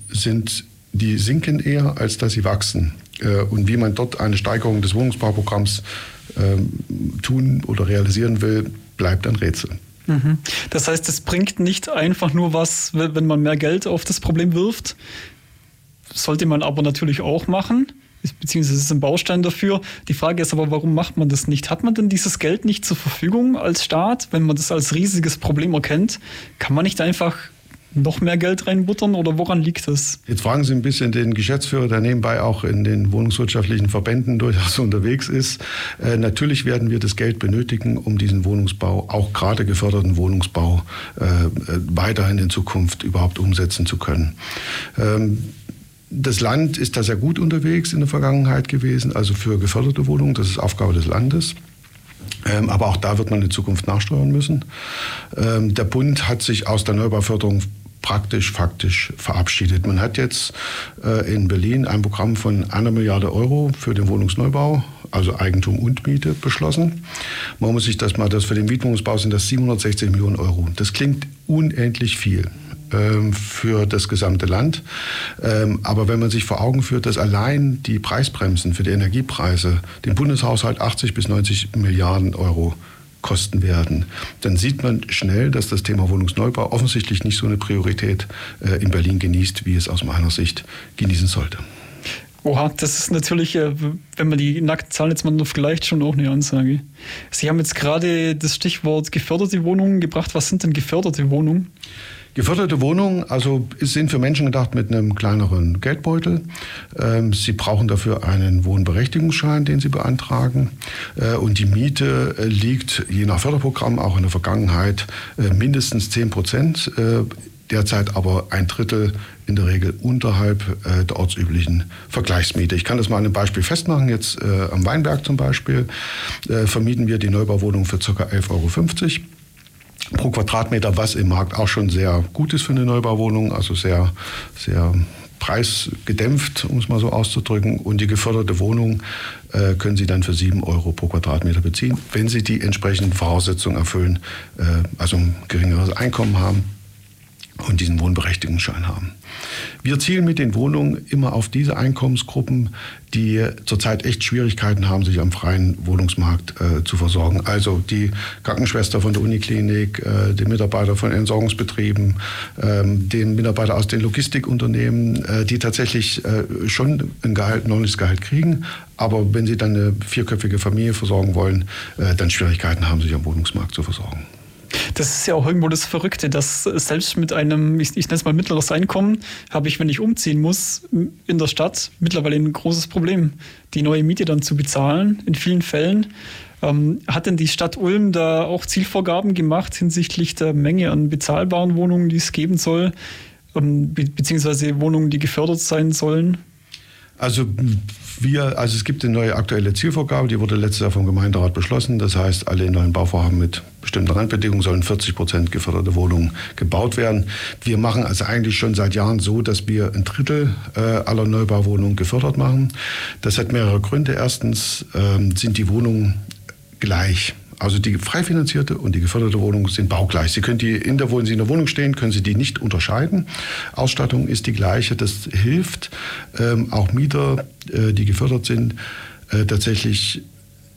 sind die sinken eher, als dass sie wachsen. Äh, und wie man dort eine Steigerung des Wohnungsbauprogramms ähm, tun oder realisieren will, bleibt ein Rätsel. Mhm. Das heißt, es bringt nicht einfach nur was, wenn man mehr Geld auf das Problem wirft. Sollte man aber natürlich auch machen, beziehungsweise ist ein Baustein dafür. Die Frage ist aber, warum macht man das nicht? Hat man denn dieses Geld nicht zur Verfügung als Staat, wenn man das als riesiges Problem erkennt? Kann man nicht einfach noch mehr Geld reinbuttern oder woran liegt das? Jetzt fragen Sie ein bisschen den Geschäftsführer, der nebenbei auch in den wohnungswirtschaftlichen Verbänden durchaus unterwegs ist. Äh, natürlich werden wir das Geld benötigen, um diesen Wohnungsbau, auch gerade geförderten Wohnungsbau, äh, weiterhin in Zukunft überhaupt umsetzen zu können. Ähm, das Land ist da sehr gut unterwegs in der Vergangenheit gewesen, also für geförderte Wohnungen, das ist Aufgabe des Landes. Ähm, aber auch da wird man in Zukunft nachsteuern müssen. Ähm, der Bund hat sich aus der Neubauförderung praktisch, faktisch verabschiedet. Man hat jetzt äh, in Berlin ein Programm von einer Milliarde Euro für den Wohnungsneubau, also Eigentum und Miete, beschlossen. Man muss sich das mal, das für den Mietwohnungsbau sind das 760 Millionen Euro. Das klingt unendlich viel. Ähm, für das gesamte Land. Ähm, aber wenn man sich vor Augen führt, dass allein die Preisbremsen für die Energiepreise den Bundeshaushalt 80 bis 90 Milliarden Euro kosten werden, dann sieht man schnell, dass das Thema Wohnungsneubau offensichtlich nicht so eine Priorität äh, in Berlin genießt, wie es aus meiner Sicht genießen sollte. Oha, das ist natürlich, äh, wenn man die nackten Zahlen jetzt mal noch vergleicht, schon auch eine Ansage. Sie haben jetzt gerade das Stichwort geförderte Wohnungen gebracht. Was sind denn geförderte Wohnungen? Geförderte Wohnungen also sind für Menschen gedacht mit einem kleineren Geldbeutel. Ähm, sie brauchen dafür einen Wohnberechtigungsschein, den Sie beantragen. Äh, und die Miete äh, liegt je nach Förderprogramm auch in der Vergangenheit äh, mindestens 10 Prozent. Derzeit aber ein Drittel in der Regel unterhalb der ortsüblichen Vergleichsmiete. Ich kann das mal an einem Beispiel festmachen. Jetzt am Weinberg zum Beispiel vermieten wir die Neubauwohnung für ca. 11,50 Euro pro Quadratmeter, was im Markt auch schon sehr gut ist für eine Neubauwohnung, also sehr, sehr preisgedämpft, um es mal so auszudrücken. Und die geförderte Wohnung äh, können Sie dann für 7 Euro pro Quadratmeter beziehen, wenn Sie die entsprechenden Voraussetzungen erfüllen, äh, also ein geringeres Einkommen haben und diesen Wohnberechtigungsschein haben. Wir zielen mit den Wohnungen immer auf diese Einkommensgruppen, die zurzeit echt Schwierigkeiten haben, sich am freien Wohnungsmarkt äh, zu versorgen. Also die Krankenschwester von der Uniklinik, äh, den Mitarbeiter von Entsorgungsbetrieben, ähm, den Mitarbeiter aus den Logistikunternehmen, äh, die tatsächlich äh, schon ein Gehalt, ordentliches Gehalt kriegen. Aber wenn sie dann eine vierköpfige Familie versorgen wollen, äh, dann Schwierigkeiten haben, sich am Wohnungsmarkt zu versorgen. Das ist ja auch irgendwo das Verrückte, dass selbst mit einem, ich, ich nenne es mal mittleres Einkommen, habe ich, wenn ich umziehen muss in der Stadt, mittlerweile ein großes Problem, die neue Miete dann zu bezahlen, in vielen Fällen. Ähm, hat denn die Stadt Ulm da auch Zielvorgaben gemacht hinsichtlich der Menge an bezahlbaren Wohnungen, die es geben soll, ähm, be beziehungsweise Wohnungen, die gefördert sein sollen? Also wir, also es gibt eine neue aktuelle Zielvorgabe, die wurde letztes Jahr vom Gemeinderat beschlossen. Das heißt, alle neuen Bauvorhaben mit bestimmten Randbedingungen sollen 40 Prozent geförderte Wohnungen gebaut werden. Wir machen also eigentlich schon seit Jahren so, dass wir ein Drittel äh, aller Neubauwohnungen gefördert machen. Das hat mehrere Gründe. Erstens ähm, sind die Wohnungen gleich. Also die frei finanzierte und die geförderte Wohnung sind baugleich. Sie können die in der, wo Sie in der Wohnung stehen, können Sie die nicht unterscheiden. Ausstattung ist die gleiche. Das hilft ähm, auch Mieter, äh, die gefördert sind, äh, tatsächlich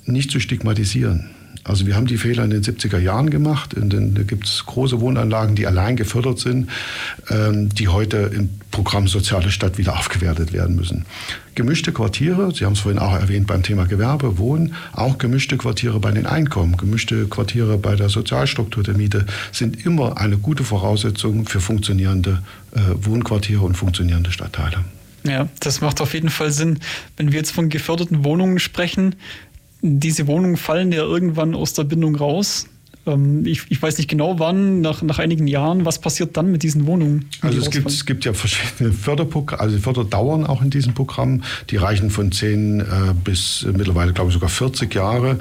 nicht zu stigmatisieren. Also wir haben die Fehler in den 70er Jahren gemacht. Den, da gibt es große Wohnanlagen, die allein gefördert sind, ähm, die heute im Programm Soziale Stadt wieder aufgewertet werden müssen. Gemischte Quartiere, Sie haben es vorhin auch erwähnt beim Thema Gewerbe, Wohnen, auch gemischte Quartiere bei den Einkommen, gemischte Quartiere bei der Sozialstruktur der Miete sind immer eine gute Voraussetzung für funktionierende äh, Wohnquartiere und funktionierende Stadtteile. Ja, das macht auf jeden Fall Sinn. Wenn wir jetzt von geförderten Wohnungen sprechen, diese Wohnungen fallen ja irgendwann aus der Bindung raus. Ähm, ich, ich, weiß nicht genau wann, nach, nach einigen Jahren, was passiert dann mit diesen Wohnungen? Also es gibt, es gibt ja verschiedene Förderprogramme, also Förderdauern auch in diesem Programm. Die reichen von 10 äh, bis äh, mittlerweile, glaube ich, sogar 40 Jahre.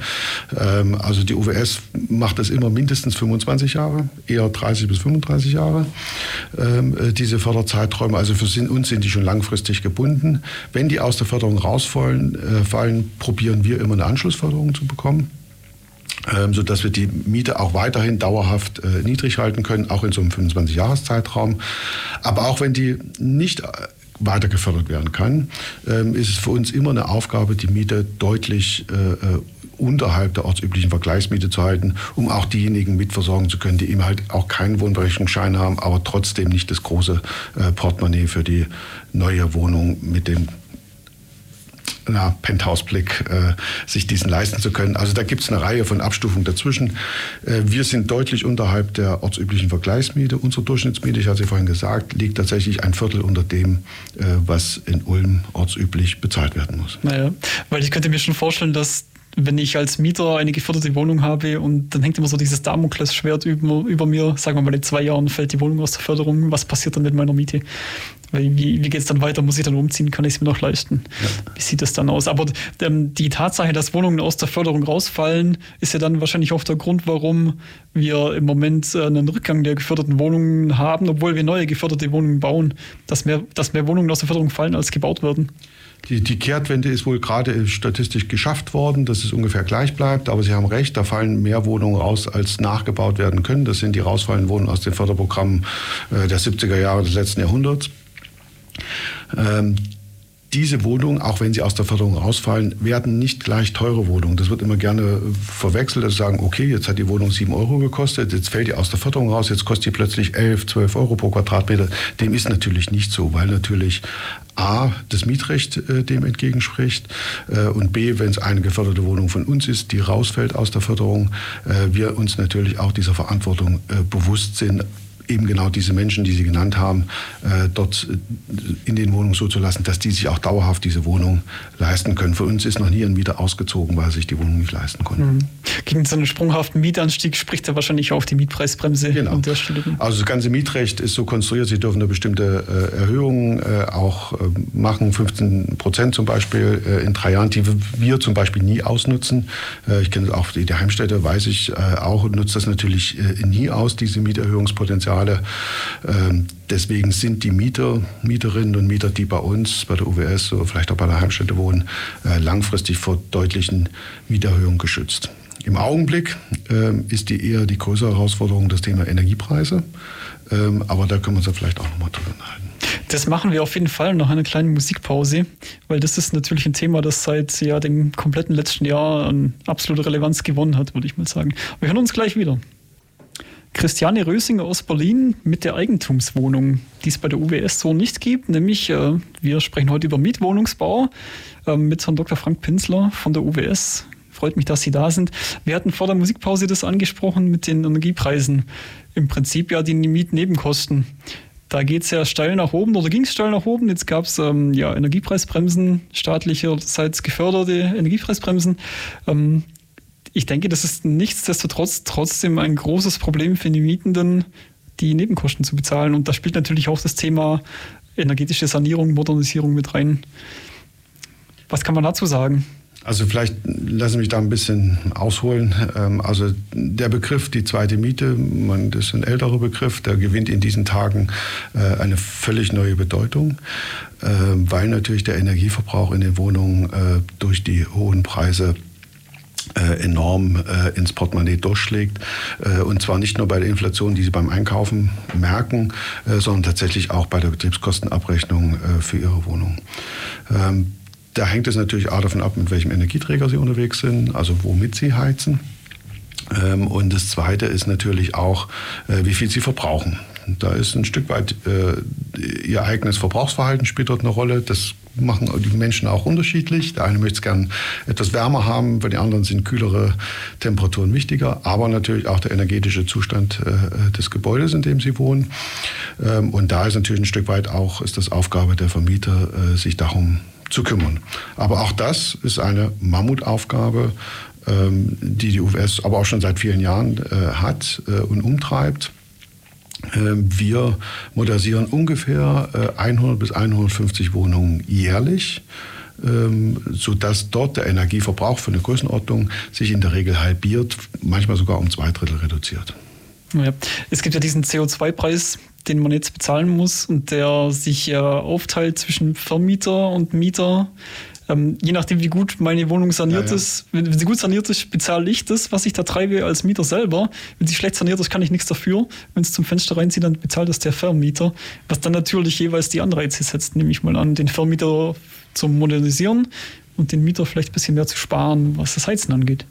Ähm, also die UWS macht das immer mindestens 25 Jahre, eher 30 bis 35 Jahre, ähm, äh, diese Förderzeiträume. Also für uns sind die schon langfristig gebunden. Wenn die aus der Förderung rausfallen, äh, fallen, probieren wir immer eine Anschlussförderung zu bekommen ähm, sodass wir die Miete auch weiterhin dauerhaft äh, niedrig halten können, auch in so einem 25-Jahres-Zeitraum. Aber auch wenn die nicht äh, weiter gefördert werden kann, ähm, ist es für uns immer eine Aufgabe, die Miete deutlich äh, unterhalb der ortsüblichen Vergleichsmiete zu halten, um auch diejenigen mitversorgen zu können, die eben halt auch keinen Wohnberechtigungsschein haben, aber trotzdem nicht das große Portemonnaie für die neue Wohnung mit dem na, Penthouse-Blick äh, sich diesen leisten zu können. Also da gibt es eine Reihe von Abstufungen dazwischen. Äh, wir sind deutlich unterhalb der ortsüblichen Vergleichsmiete. Unsere Durchschnittsmiete, ich hatte es vorhin gesagt, liegt tatsächlich ein Viertel unter dem, äh, was in Ulm ortsüblich bezahlt werden muss. Naja, weil ich könnte mir schon vorstellen, dass wenn ich als Mieter eine geförderte Wohnung habe und dann hängt immer so dieses Damoklesschwert über, über mir, sagen wir mal in zwei Jahren fällt die Wohnung aus der Förderung, was passiert dann mit meiner Miete? Weil wie, wie geht es dann weiter? Muss ich dann umziehen? Kann ich es mir noch leisten? Ja. Wie sieht das dann aus? Aber ähm, die Tatsache, dass Wohnungen aus der Förderung rausfallen, ist ja dann wahrscheinlich auch der Grund, warum wir im Moment äh, einen Rückgang der geförderten Wohnungen haben, obwohl wir neue geförderte Wohnungen bauen, dass mehr, dass mehr Wohnungen aus der Förderung fallen, als gebaut werden. Die, die, Kehrtwende ist wohl gerade statistisch geschafft worden, dass es ungefähr gleich bleibt. Aber Sie haben recht, da fallen mehr Wohnungen raus, als nachgebaut werden können. Das sind die rausfallenden Wohnungen aus den Förderprogrammen äh, der 70er Jahre des letzten Jahrhunderts. Ähm, diese Wohnungen, auch wenn sie aus der Förderung rausfallen, werden nicht gleich teure Wohnungen. Das wird immer gerne verwechselt, dass sie sagen, okay, jetzt hat die Wohnung 7 Euro gekostet, jetzt fällt die aus der Förderung raus, jetzt kostet die plötzlich 11, 12 Euro pro Quadratmeter. Dem ist natürlich nicht so, weil natürlich A, das Mietrecht äh, dem entgegenspricht äh, und B, wenn es eine geförderte Wohnung von uns ist, die rausfällt aus der Förderung, äh, wir uns natürlich auch dieser Verantwortung äh, bewusst sind, eben genau diese Menschen, die Sie genannt haben, äh, dort äh, in den Wohnungen so zu lassen, dass die sich auch dauerhaft diese Wohnung leisten können. Für uns ist noch nie ein Mieter ausgezogen, weil sich die Wohnung nicht leisten konnte. Mhm. Gegen so einen sprunghaften Mietanstieg spricht er wahrscheinlich auf die Mietpreisbremse genau. Also das ganze Mietrecht ist so konstruiert, Sie dürfen eine bestimmte äh, Erhöhung äh, auch machen, 15 Prozent zum Beispiel in drei Jahren, die wir zum Beispiel nie ausnutzen. ich kenne auch die, die Heimstätte, weiß ich auch, nutzt das natürlich nie aus, diese Mieterhöhungspotenzial Potenziale. Ähm, deswegen sind die Mieter, Mieterinnen und Mieter, die bei uns, bei der UWS oder vielleicht auch bei der Heimstätte wohnen, äh, langfristig vor deutlichen Mieterhöhungen geschützt. Im Augenblick ähm, ist die eher die größere Herausforderung das Thema Energiepreise. Ähm, aber da können wir uns ja vielleicht auch nochmal drüber unterhalten. Das machen wir auf jeden Fall nach einer kleinen Musikpause, weil das ist natürlich ein Thema, das seit ja, dem kompletten letzten Jahr an absolute Relevanz gewonnen hat, würde ich mal sagen. Wir hören uns gleich wieder. Christiane Rösinger aus Berlin mit der Eigentumswohnung, die es bei der UWS so nicht gibt, nämlich äh, wir sprechen heute über Mietwohnungsbau äh, mit Herrn Dr. Frank Pinsler von der UWS. Freut mich, dass Sie da sind. Wir hatten vor der Musikpause das angesprochen mit den Energiepreisen. Im Prinzip ja die Mietnebenkosten. Da geht es ja steil nach oben oder ging es steil nach oben. Jetzt gab es ähm, ja Energiepreisbremsen, staatlicherseits geförderte Energiepreisbremsen. Ähm, ich denke, das ist nichtsdestotrotz trotzdem ein großes Problem für die Mietenden, die Nebenkosten zu bezahlen. Und da spielt natürlich auch das Thema energetische Sanierung, Modernisierung mit rein. Was kann man dazu sagen? Also vielleicht lassen Sie mich da ein bisschen ausholen. Ähm, also der Begriff die zweite Miete, das ist ein älterer Begriff, der gewinnt in diesen Tagen äh, eine völlig neue Bedeutung, äh, weil natürlich der Energieverbrauch in den Wohnungen äh, durch die hohen Preise enorm ins Portemonnaie durchschlägt. und zwar nicht nur bei der Inflation, die Sie beim Einkaufen merken, sondern tatsächlich auch bei der Betriebskostenabrechnung für Ihre Wohnung. Ähm, da hängt es natürlich auch davon ab, mit welchem Energieträger Sie unterwegs sind, also womit Sie heizen. Ähm, und das Zweite ist natürlich auch, äh, wie viel Sie verbrauchen. Da ist ein Stück weit äh, Ihr eigenes Verbrauchsverhalten spielt dort eine Rolle. Das machen die Menschen auch unterschiedlich. Der eine möchte es gern etwas wärmer haben, bei den anderen sind kühlere Temperaturen wichtiger, aber natürlich auch der energetische Zustand äh, des Gebäudes, in dem sie wohnen. Ähm, und da ist natürlich ein Stück weit auch ist das Aufgabe der Vermieter, sich darum zu kümmern. Aber auch das ist eine Mammutaufgabe, ähm, die die UWS aber auch schon seit vielen Jahren äh, hat äh, und umtreibt. Ähm, wir modernisieren ungefähr 100 äh, bis 150 Wohnungen jährlich ähm, sodass dort der Energieverbrauch für eine Größenordnung sich in der Regel halbiert, manchmal sogar um zwei Drittel reduziert. Ja. Es gibt ja diesen CO2-Preis, den man jetzt bezahlen muss und der sich äh, aufteilt zwischen Vermieter und Mieter. Ähm, je nachdem, wie gut meine Wohnung saniert ja, ja. ist, wenn, wenn, sie gut saniert ist, bezahle ich das, was ich da treibe als Mieter selber. Wenn sie schlecht saniert ist, kann ich nichts dafür. Wenn es zum Fenster reinzieht, dann bezahlt das der Vermieter, was dann natürlich jeweils die Anreize setzt, nehme ich mal an, den Vermieter zu modernisieren und den Mieter vielleicht ein bisschen mehr zu sparen, was das Heizen angeht.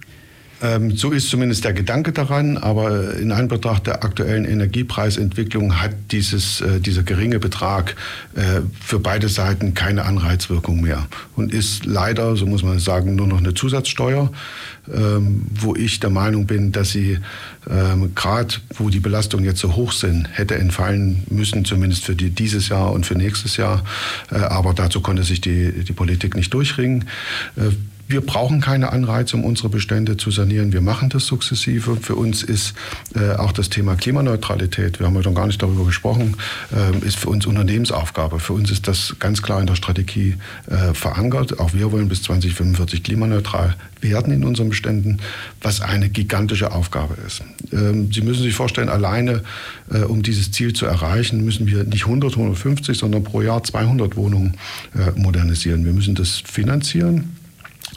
Ähm, so ist zumindest der Gedanke daran, aber in Anbetracht der aktuellen Energiepreisentwicklung hat dieses, äh, dieser geringe Betrag äh, für beide Seiten keine Anreizwirkung mehr und ist leider, so muss man sagen, nur noch eine Zusatzsteuer, ähm, wo ich der Meinung bin, dass sie ähm, gerade, wo die Belastungen jetzt so hoch sind, hätte entfallen müssen, zumindest für die, dieses Jahr und für nächstes Jahr. Äh, aber dazu konnte sich die, die Politik nicht durchringen. Wir brauchen keine Anreize, um unsere Bestände zu sanieren. Wir machen das sukzessive. Für uns ist äh, auch das Thema Klimaneutralität, wir haben heute noch gar nicht darüber gesprochen, äh, ist für uns Unternehmensaufgabe. Für uns ist das ganz klar in der Strategie äh, verankert. Auch wir wollen bis 2045 klimaneutral werden in unseren Beständen, was eine gigantische Aufgabe ist. Ähm, Sie müssen sich vorstellen, alleine äh, um dieses Ziel zu erreichen, müssen wir nicht 100, 150, sondern pro Jahr 200 Wohnungen äh, modernisieren. Wir müssen das finanzieren.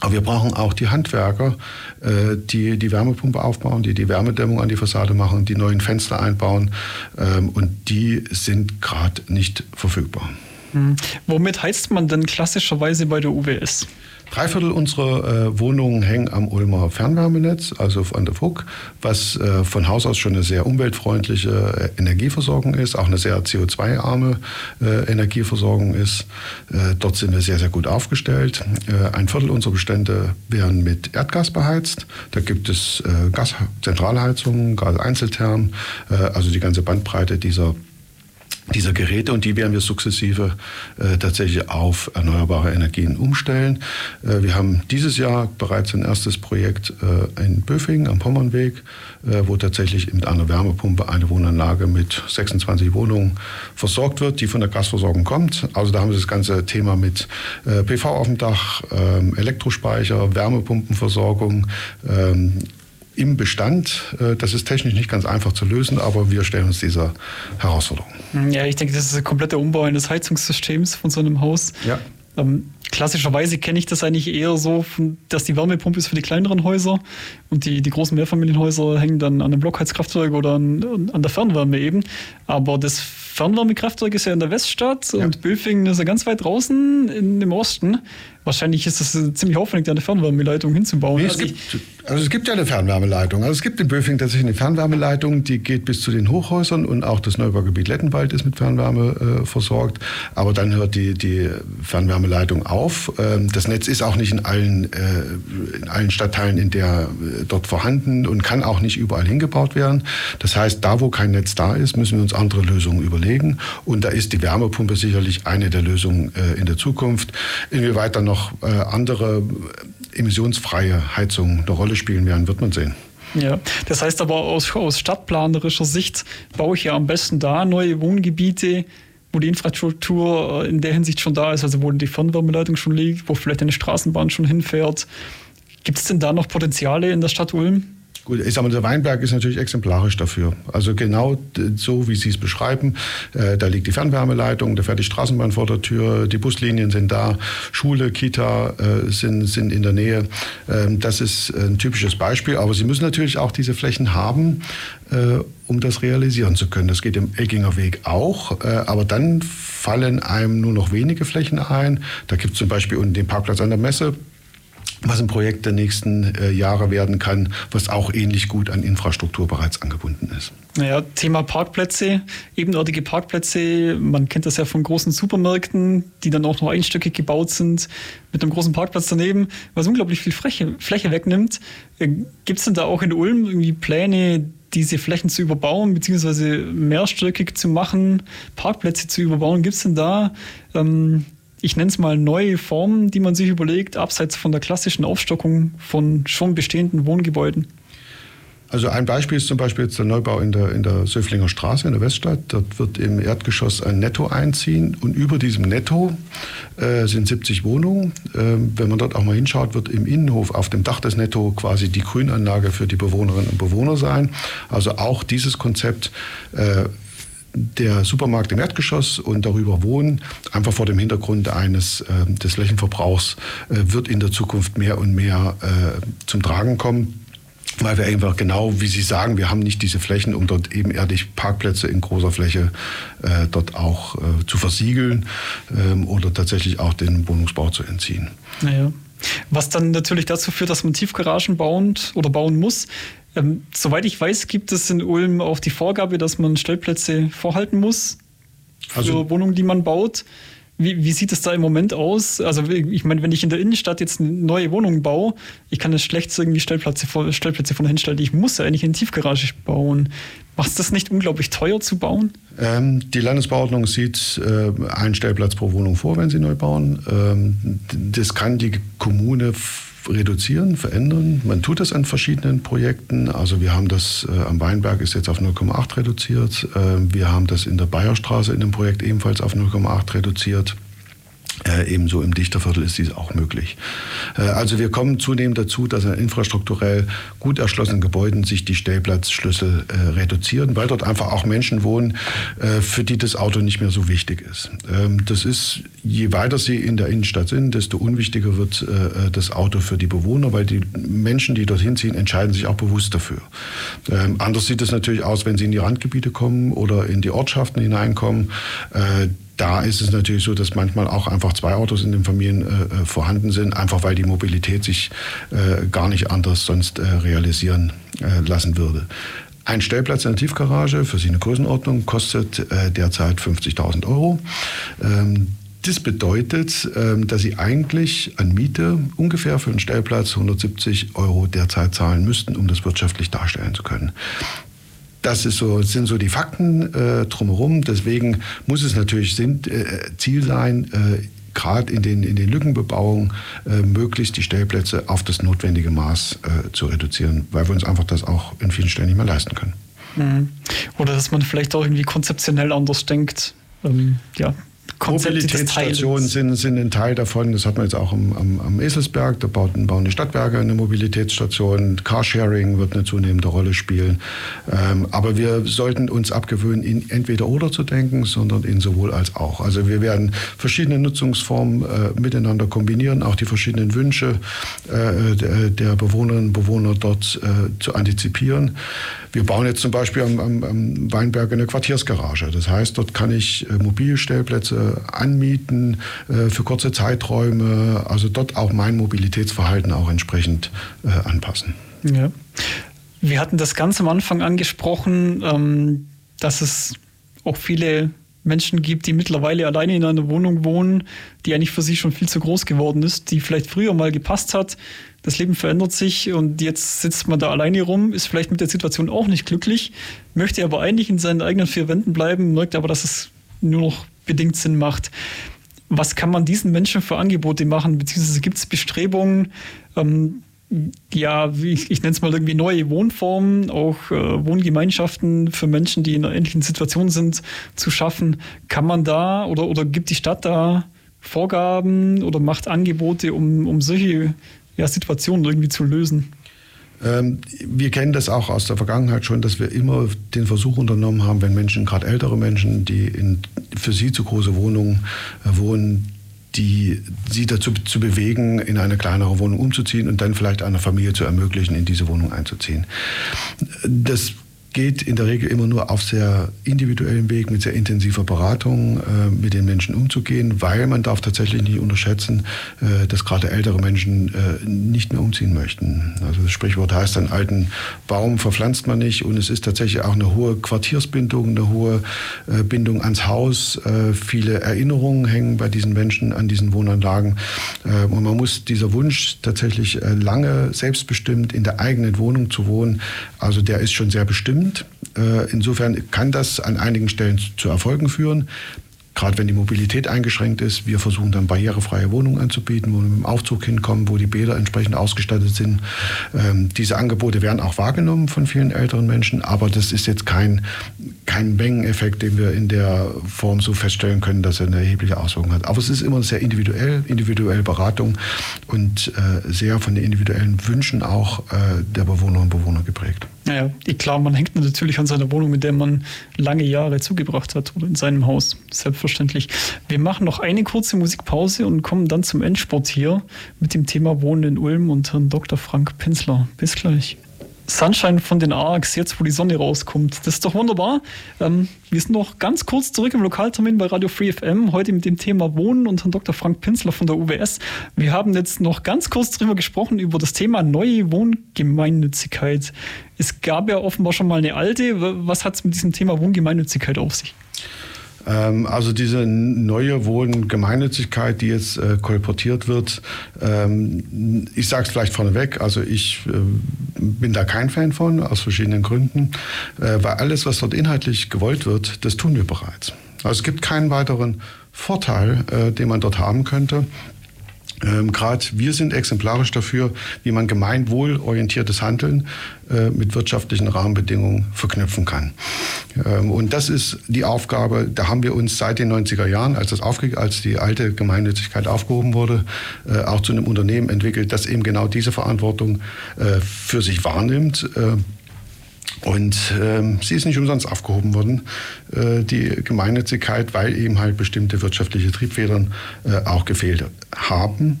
Aber wir brauchen auch die Handwerker, äh, die die Wärmepumpe aufbauen, die die Wärmedämmung an die Fassade machen, die neuen Fenster einbauen. Ähm, und die sind gerade nicht verfügbar. Hm. Womit heizt man denn klassischerweise bei der UWS? Drei Viertel unserer äh, Wohnungen hängen am Ulmer Fernwärmenetz, also an der FUG, was äh, von Haus aus schon eine sehr umweltfreundliche äh, Energieversorgung ist, auch eine sehr CO2-arme äh, Energieversorgung ist. Äh, dort sind wir sehr, sehr gut aufgestellt. Äh, ein Viertel unserer Bestände werden mit Erdgas beheizt. Da gibt es Gaszentralheizungen, Gaseinzeltherm, also die ganze Bandbreite dieser dieser Geräte und die werden wir sukzessive äh, tatsächlich auf erneuerbare Energien umstellen. Äh, wir haben dieses Jahr bereits ein erstes Projekt äh, in Böfingen am Pommernweg, äh, wo tatsächlich mit einer Wärmepumpe eine Wohnanlage mit 26 Wohnungen versorgt wird, die von der Gasversorgung kommt. Also da haben wir das ganze Thema mit äh, PV auf dem Dach, ähm, Elektrospeicher, Wärmepumpenversorgung, ähm, im Bestand. Äh, das ist technisch nicht ganz einfach zu lösen, aber wir stellen uns dieser Herausforderung. Ja, ich denke, das ist ein kompletter Umbau eines Heizungssystems von so einem Haus. Ja. Ähm, klassischerweise kenne ich das eigentlich eher so, dass die Wärmepumpe ist für die kleineren Häuser und die, die großen Mehrfamilienhäuser hängen dann an einem Blockheizkraftwerk oder an, an der Fernwärme eben. Aber das Fernwärmekraftwerk ist ja in der Weststadt ja. und Böfingen ist ja ganz weit draußen in, im Osten. Wahrscheinlich ist es ziemlich aufwendig, eine Fernwärmeleitung hinzubauen. Nee, es also, gibt, also es gibt ja eine Fernwärmeleitung. Also es gibt in Böfing tatsächlich eine Fernwärmeleitung, die geht bis zu den Hochhäusern und auch das Neubaugebiet Lettenwald ist mit Fernwärme äh, versorgt. Aber dann hört die, die Fernwärmeleitung auf. Ähm, das Netz ist auch nicht in allen, äh, in allen Stadtteilen in der, äh, dort vorhanden und kann auch nicht überall hingebaut werden. Das heißt, da wo kein Netz da ist, müssen wir uns andere Lösungen überlegen. Und da ist die Wärmepumpe sicherlich eine der Lösungen äh, in der Zukunft. Inwieweit dann noch noch äh, andere emissionsfreie Heizungen eine Rolle spielen werden, wird man sehen. Ja, das heißt aber aus, aus stadtplanerischer Sicht baue ich ja am besten da neue Wohngebiete, wo die Infrastruktur in der Hinsicht schon da ist, also wo die Fernwärmeleitung schon liegt, wo vielleicht eine Straßenbahn schon hinfährt. Gibt es denn da noch Potenziale in der Stadt Ulm? Gut, ich sag mal, der Weinberg ist natürlich exemplarisch dafür. Also genau so, wie Sie es beschreiben. Äh, da liegt die Fernwärmeleitung, da fährt die Straßenbahn vor der Tür, die Buslinien sind da, Schule, Kita äh, sind, sind in der Nähe. Ähm, das ist ein typisches Beispiel. Aber Sie müssen natürlich auch diese Flächen haben, äh, um das realisieren zu können. Das geht im Egginger Weg auch. Aber dann fallen einem nur noch wenige Flächen ein. Da gibt es zum Beispiel unten den Parkplatz an der Messe was ein Projekt der nächsten äh, Jahre werden kann, was auch ähnlich gut an Infrastruktur bereits angebunden ist. Naja, Thema Parkplätze, ebenortige Parkplätze, man kennt das ja von großen Supermärkten, die dann auch noch einstöckig gebaut sind, mit einem großen Parkplatz daneben, was unglaublich viel Fläche, Fläche wegnimmt. Äh, Gibt es denn da auch in Ulm irgendwie Pläne, diese Flächen zu überbauen, beziehungsweise mehrstöckig zu machen, Parkplätze zu überbauen? Gibt es denn da ähm, ich nenne es mal neue Formen, die man sich überlegt, abseits von der klassischen Aufstockung von schon bestehenden Wohngebäuden? Also ein Beispiel ist zum Beispiel jetzt der Neubau in der, in der Söflinger Straße in der Weststadt. Dort wird im Erdgeschoss ein Netto einziehen und über diesem Netto äh, sind 70 Wohnungen. Äh, wenn man dort auch mal hinschaut, wird im Innenhof auf dem Dach des Netto quasi die Grünanlage für die Bewohnerinnen und Bewohner sein. Also auch dieses Konzept äh, der Supermarkt im Erdgeschoss und darüber wohnen, einfach vor dem Hintergrund eines äh, des Flächenverbrauchs, äh, wird in der Zukunft mehr und mehr äh, zum Tragen kommen. Weil wir einfach genau, wie Sie sagen, wir haben nicht diese Flächen, um dort ebenerdig Parkplätze in großer Fläche äh, dort auch äh, zu versiegeln ähm, oder tatsächlich auch den Wohnungsbau zu entziehen. Naja. Was dann natürlich dazu führt, dass man Tiefgaragen bauen oder bauen muss. Ähm, soweit ich weiß, gibt es in Ulm auch die Vorgabe, dass man Stellplätze vorhalten muss für also, Wohnungen, die man baut. Wie, wie, sieht es da im Moment aus? Also ich meine, wenn ich in der Innenstadt jetzt eine neue Wohnung baue, ich kann es schlecht irgendwie Stellplätze, Stellplätze von hinstellen. Ich muss ja eigentlich eine Tiefgarage bauen. Macht das nicht unglaublich teuer zu bauen? Ähm, die Landesbauordnung sieht äh, einen Stellplatz pro Wohnung vor, wenn sie neu bauen. Ähm, das kann die Kommune reduzieren, verändern. Man tut das an verschiedenen Projekten. Also wir haben das äh, am Weinberg ist jetzt auf 0,8 reduziert. Äh, wir haben das in der Bayerstraße in dem Projekt ebenfalls auf 0,8 reduziert. Äh, ebenso im Dichterviertel ist dies auch möglich. Äh, also wir kommen zunehmend dazu, dass in infrastrukturell gut erschlossenen Gebäuden sich die Stellplatzschlüssel äh, reduzieren, weil dort einfach auch Menschen wohnen, äh, für die das Auto nicht mehr so wichtig ist. Ähm, das ist, je weiter sie in der Innenstadt sind, desto unwichtiger wird äh, das Auto für die Bewohner, weil die Menschen, die dorthin ziehen, entscheiden sich auch bewusst dafür. Ähm, anders sieht es natürlich aus, wenn sie in die Randgebiete kommen oder in die Ortschaften hineinkommen äh, da ist es natürlich so, dass manchmal auch einfach zwei Autos in den Familien äh, äh, vorhanden sind, einfach weil die Mobilität sich äh, gar nicht anders sonst äh, realisieren äh, lassen würde. Ein Stellplatz in der Tiefgarage für Sie eine Größenordnung kostet äh, derzeit 50.000 Euro. Ähm, das bedeutet, ähm, dass Sie eigentlich an Miete ungefähr für einen Stellplatz 170 Euro derzeit zahlen müssten, um das wirtschaftlich darstellen zu können. Das ist so, sind so die Fakten äh, drumherum. Deswegen muss es natürlich sind, äh, Ziel sein, äh, gerade in den, in den Lückenbebauungen äh, möglichst die Stellplätze auf das notwendige Maß äh, zu reduzieren, weil wir uns einfach das auch in vielen Stellen nicht mehr leisten können. Mhm. Oder dass man vielleicht auch irgendwie konzeptionell anders denkt. Ähm, ja, Mobilitätsstationen sind, sind ein Teil davon. Das hat man jetzt auch am, am, am Eselsberg. Da bauen, bauen die Stadtwerke eine Mobilitätsstation. Carsharing wird eine zunehmende Rolle spielen. Ähm, aber wir sollten uns abgewöhnen, in entweder oder zu denken, sondern in sowohl als auch. Also wir werden verschiedene Nutzungsformen äh, miteinander kombinieren, auch die verschiedenen Wünsche äh, der Bewohnerinnen und Bewohner dort äh, zu antizipieren. Wir bauen jetzt zum Beispiel am, am, am Weinberg eine Quartiersgarage. Das heißt, dort kann ich äh, Mobilstellplätze anmieten äh, für kurze Zeiträume. Also dort auch mein Mobilitätsverhalten auch entsprechend äh, anpassen. Ja. Wir hatten das ganz am Anfang angesprochen, ähm, dass es auch viele Menschen gibt, die mittlerweile alleine in einer Wohnung wohnen, die eigentlich für sie schon viel zu groß geworden ist, die vielleicht früher mal gepasst hat. Das Leben verändert sich und jetzt sitzt man da alleine rum, ist vielleicht mit der Situation auch nicht glücklich, möchte aber eigentlich in seinen eigenen vier Wänden bleiben, merkt aber, dass es nur noch bedingt Sinn macht. Was kann man diesen Menschen für Angebote machen? Beziehungsweise gibt es Bestrebungen, ähm, ja, ich, ich nenne es mal irgendwie neue Wohnformen, auch äh, Wohngemeinschaften für Menschen, die in einer ähnlichen Situation sind, zu schaffen. Kann man da oder, oder gibt die Stadt da Vorgaben oder macht Angebote, um, um solche ja, Situationen irgendwie zu lösen? Ähm, wir kennen das auch aus der Vergangenheit schon, dass wir immer den Versuch unternommen haben, wenn Menschen, gerade ältere Menschen, die in für sie zu große Wohnungen äh, wohnen, die sie dazu zu bewegen, in eine kleinere Wohnung umzuziehen und dann vielleicht einer Familie zu ermöglichen, in diese Wohnung einzuziehen. Das geht in der Regel immer nur auf sehr individuellen Weg, mit sehr intensiver Beratung äh, mit den Menschen umzugehen, weil man darf tatsächlich nicht unterschätzen, äh, dass gerade ältere Menschen äh, nicht mehr umziehen möchten. Also das Sprichwort heißt, einen alten Baum verpflanzt man nicht und es ist tatsächlich auch eine hohe Quartiersbindung, eine hohe äh, Bindung ans Haus. Äh, viele Erinnerungen hängen bei diesen Menschen an diesen Wohnanlagen äh, und man muss dieser Wunsch tatsächlich lange selbstbestimmt in der eigenen Wohnung zu wohnen, also der ist schon sehr bestimmt sind. Äh, insofern kann das an einigen Stellen zu Erfolgen führen gerade wenn die Mobilität eingeschränkt ist. Wir versuchen dann barrierefreie Wohnungen anzubieten, wo wir mit dem Aufzug hinkommen, wo die Bäder entsprechend ausgestattet sind. Ähm, diese Angebote werden auch wahrgenommen von vielen älteren Menschen, aber das ist jetzt kein, kein Mengeneffekt, den wir in der Form so feststellen können, dass er eine erhebliche Auswirkung hat. Aber es ist immer sehr individuell, individuelle Beratung und äh, sehr von den individuellen Wünschen auch äh, der Bewohnerinnen und Bewohner geprägt. Naja, klar, man hängt natürlich an seiner Wohnung, mit der man lange Jahre zugebracht hat oder in seinem Haus. Selbstverständlich. Wir machen noch eine kurze Musikpause und kommen dann zum Endsport hier mit dem Thema Wohnen in Ulm und Herrn Dr. Frank Pinsler. Bis gleich. Sunshine von den Arcs, jetzt wo die Sonne rauskommt. Das ist doch wunderbar. Ähm, wir sind noch ganz kurz zurück im Lokaltermin bei Radio Free FM, heute mit dem Thema Wohnen und Herrn Dr. Frank Pinsler von der UWS. Wir haben jetzt noch ganz kurz darüber gesprochen, über das Thema neue Wohngemeinnützigkeit. Es gab ja offenbar schon mal eine alte. Was hat es mit diesem Thema Wohngemeinnützigkeit auf sich? Ähm, also diese neue Wohngemeinnützigkeit, die jetzt äh, kolportiert wird, ähm, ich sage es vielleicht vorneweg, also ich äh, bin da kein Fan von, aus verschiedenen Gründen, äh, weil alles, was dort inhaltlich gewollt wird, das tun wir bereits. Also es gibt keinen weiteren Vorteil, äh, den man dort haben könnte. Ähm, Gerade wir sind exemplarisch dafür, wie man gemeinwohlorientiertes Handeln äh, mit wirtschaftlichen Rahmenbedingungen verknüpfen kann. Ähm, und das ist die Aufgabe, da haben wir uns seit den 90er Jahren, als, das aufge als die alte Gemeinnützigkeit aufgehoben wurde, äh, auch zu einem Unternehmen entwickelt, das eben genau diese Verantwortung äh, für sich wahrnimmt. Und ähm, sie ist nicht umsonst aufgehoben worden, äh, die Gemeinnützigkeit, weil eben halt bestimmte wirtschaftliche Triebfedern äh, auch gefehlt haben.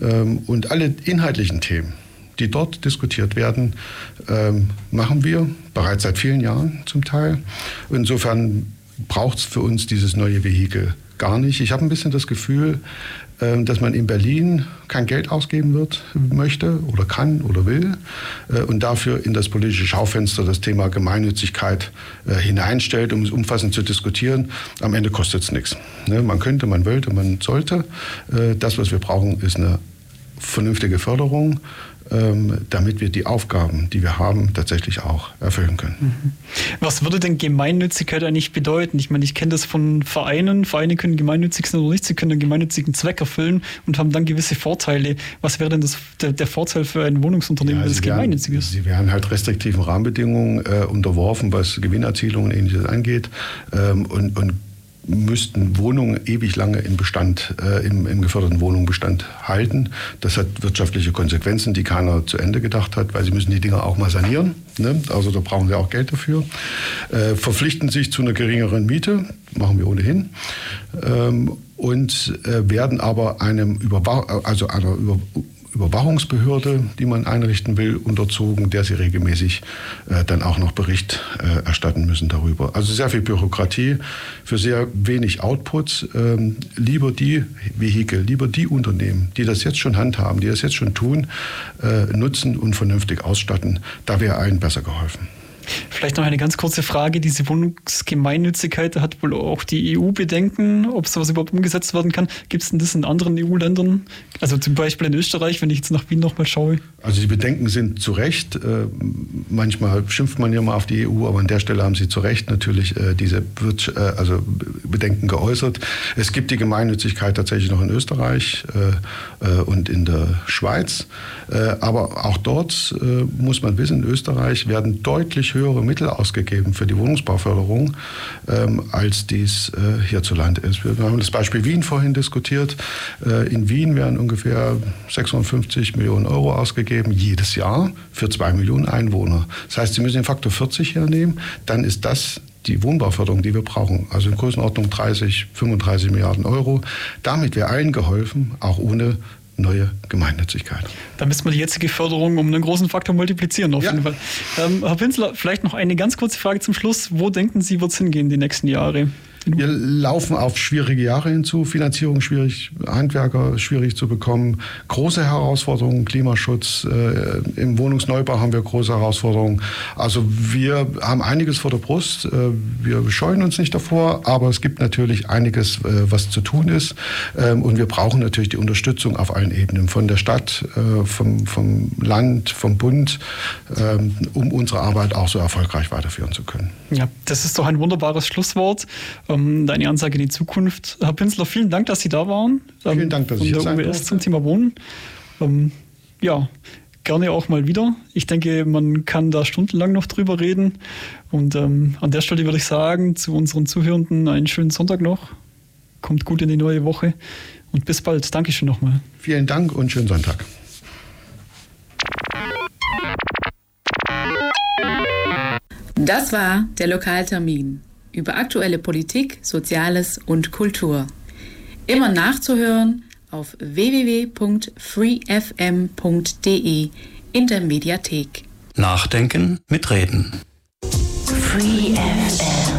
Ähm, und alle inhaltlichen Themen, die dort diskutiert werden, ähm, machen wir bereits seit vielen Jahren zum Teil. Insofern braucht es für uns dieses neue Vehikel gar nicht. Ich habe ein bisschen das Gefühl, dass man in Berlin kein Geld ausgeben wird, möchte oder kann oder will äh, und dafür in das politische Schaufenster das Thema Gemeinnützigkeit äh, hineinstellt, um es umfassend zu diskutieren. Am Ende kostet es nichts. Ne, man könnte, man wollte, man sollte. Äh, das, was wir brauchen, ist eine vernünftige Förderung ähm, damit wir die Aufgaben, die wir haben, tatsächlich auch erfüllen können. Mhm. Was würde denn Gemeinnützigkeit eigentlich bedeuten? Ich meine, ich kenne das von Vereinen. Vereine können gemeinnützig sein oder nicht. Sie können einen gemeinnützigen Zweck erfüllen und haben dann gewisse Vorteile. Was wäre denn das, der, der Vorteil für ein Wohnungsunternehmen, ja, wenn es gemeinnützig ist? Sie werden halt restriktiven Rahmenbedingungen äh, unterworfen, was Gewinnerzielung und ähnliches angeht. Ähm, und, und müssten Wohnungen ewig lange im Bestand, äh, im, im geförderten Wohnungsbestand halten. Das hat wirtschaftliche Konsequenzen, die keiner zu Ende gedacht hat, weil sie müssen die Dinger auch mal sanieren. Ne? Also da brauchen sie auch Geld dafür. Äh, verpflichten sich zu einer geringeren Miete, machen wir ohnehin. Ähm, und äh, werden aber einem Überwach also einer Über Überwachungsbehörde, die man einrichten will, unterzogen, der sie regelmäßig äh, dann auch noch Bericht äh, erstatten müssen darüber. Also sehr viel Bürokratie für sehr wenig Outputs. Ähm, lieber die Vehikel, lieber die Unternehmen, die das jetzt schon handhaben, die das jetzt schon tun, äh, nutzen und vernünftig ausstatten. Da wäre allen besser geholfen. Vielleicht noch eine ganz kurze Frage. Diese Wohnungsgemeinnützigkeit hat wohl auch die EU Bedenken, ob sowas überhaupt umgesetzt werden kann. Gibt es denn das in anderen EU-Ländern? Also zum Beispiel in Österreich, wenn ich jetzt nach Wien nochmal schaue? Also die Bedenken sind zu Recht. Äh, manchmal schimpft man ja mal auf die EU, aber an der Stelle haben sie zu Recht natürlich äh, diese äh, also Bedenken geäußert. Es gibt die Gemeinnützigkeit tatsächlich noch in Österreich und in der Schweiz. Aber auch dort muss man wissen, in Österreich werden deutlich höhere Mittel ausgegeben für die Wohnungsbauförderung, ähm, als dies äh, hierzulande ist. Wir haben das Beispiel Wien vorhin diskutiert. Äh, in Wien werden ungefähr 650 Millionen Euro ausgegeben jedes Jahr für zwei Millionen Einwohner. Das heißt, Sie müssen den Faktor 40 hernehmen, dann ist das die Wohnbauförderung, die wir brauchen. Also in Größenordnung 30, 35 Milliarden Euro. Damit wäre allen geholfen, auch ohne neue Gemeinnützigkeit. Da müssen wir die jetzige Förderung um einen großen Faktor multiplizieren, auf ja. jeden Fall. Ähm, Herr Pinsler, vielleicht noch eine ganz kurze Frage zum Schluss. Wo denken Sie, wird es hingehen die nächsten Jahre? Wir laufen auf schwierige Jahre hinzu. Finanzierung schwierig, Handwerker schwierig zu bekommen. Große Herausforderungen, Klimaschutz. Äh, Im Wohnungsneubau haben wir große Herausforderungen. Also wir haben einiges vor der Brust. Äh, wir scheuen uns nicht davor, aber es gibt natürlich einiges, äh, was zu tun ist. Ähm, und wir brauchen natürlich die Unterstützung auf allen Ebenen, von der Stadt, äh, vom, vom Land, vom Bund, ähm, um unsere Arbeit auch so erfolgreich weiterführen zu können. Ja, das ist doch ein wunderbares Schlusswort. Ähm, deine Ansage in die Zukunft. Herr Pinsler, vielen Dank, dass Sie da waren. Ähm, vielen Dank, dass ich hier sein UBS zum Thema Wohnen. Ähm, ja, gerne auch mal wieder. Ich denke, man kann da stundenlang noch drüber reden. Und ähm, an der Stelle würde ich sagen, zu unseren Zuhörenden einen schönen Sonntag noch. Kommt gut in die neue Woche und bis bald. Dankeschön nochmal. Vielen Dank und schönen Sonntag. Das war der Lokaltermin über aktuelle Politik, Soziales und Kultur. Immer nachzuhören auf www.freefm.de in der Mediathek. Nachdenken mit Reden. Free FM.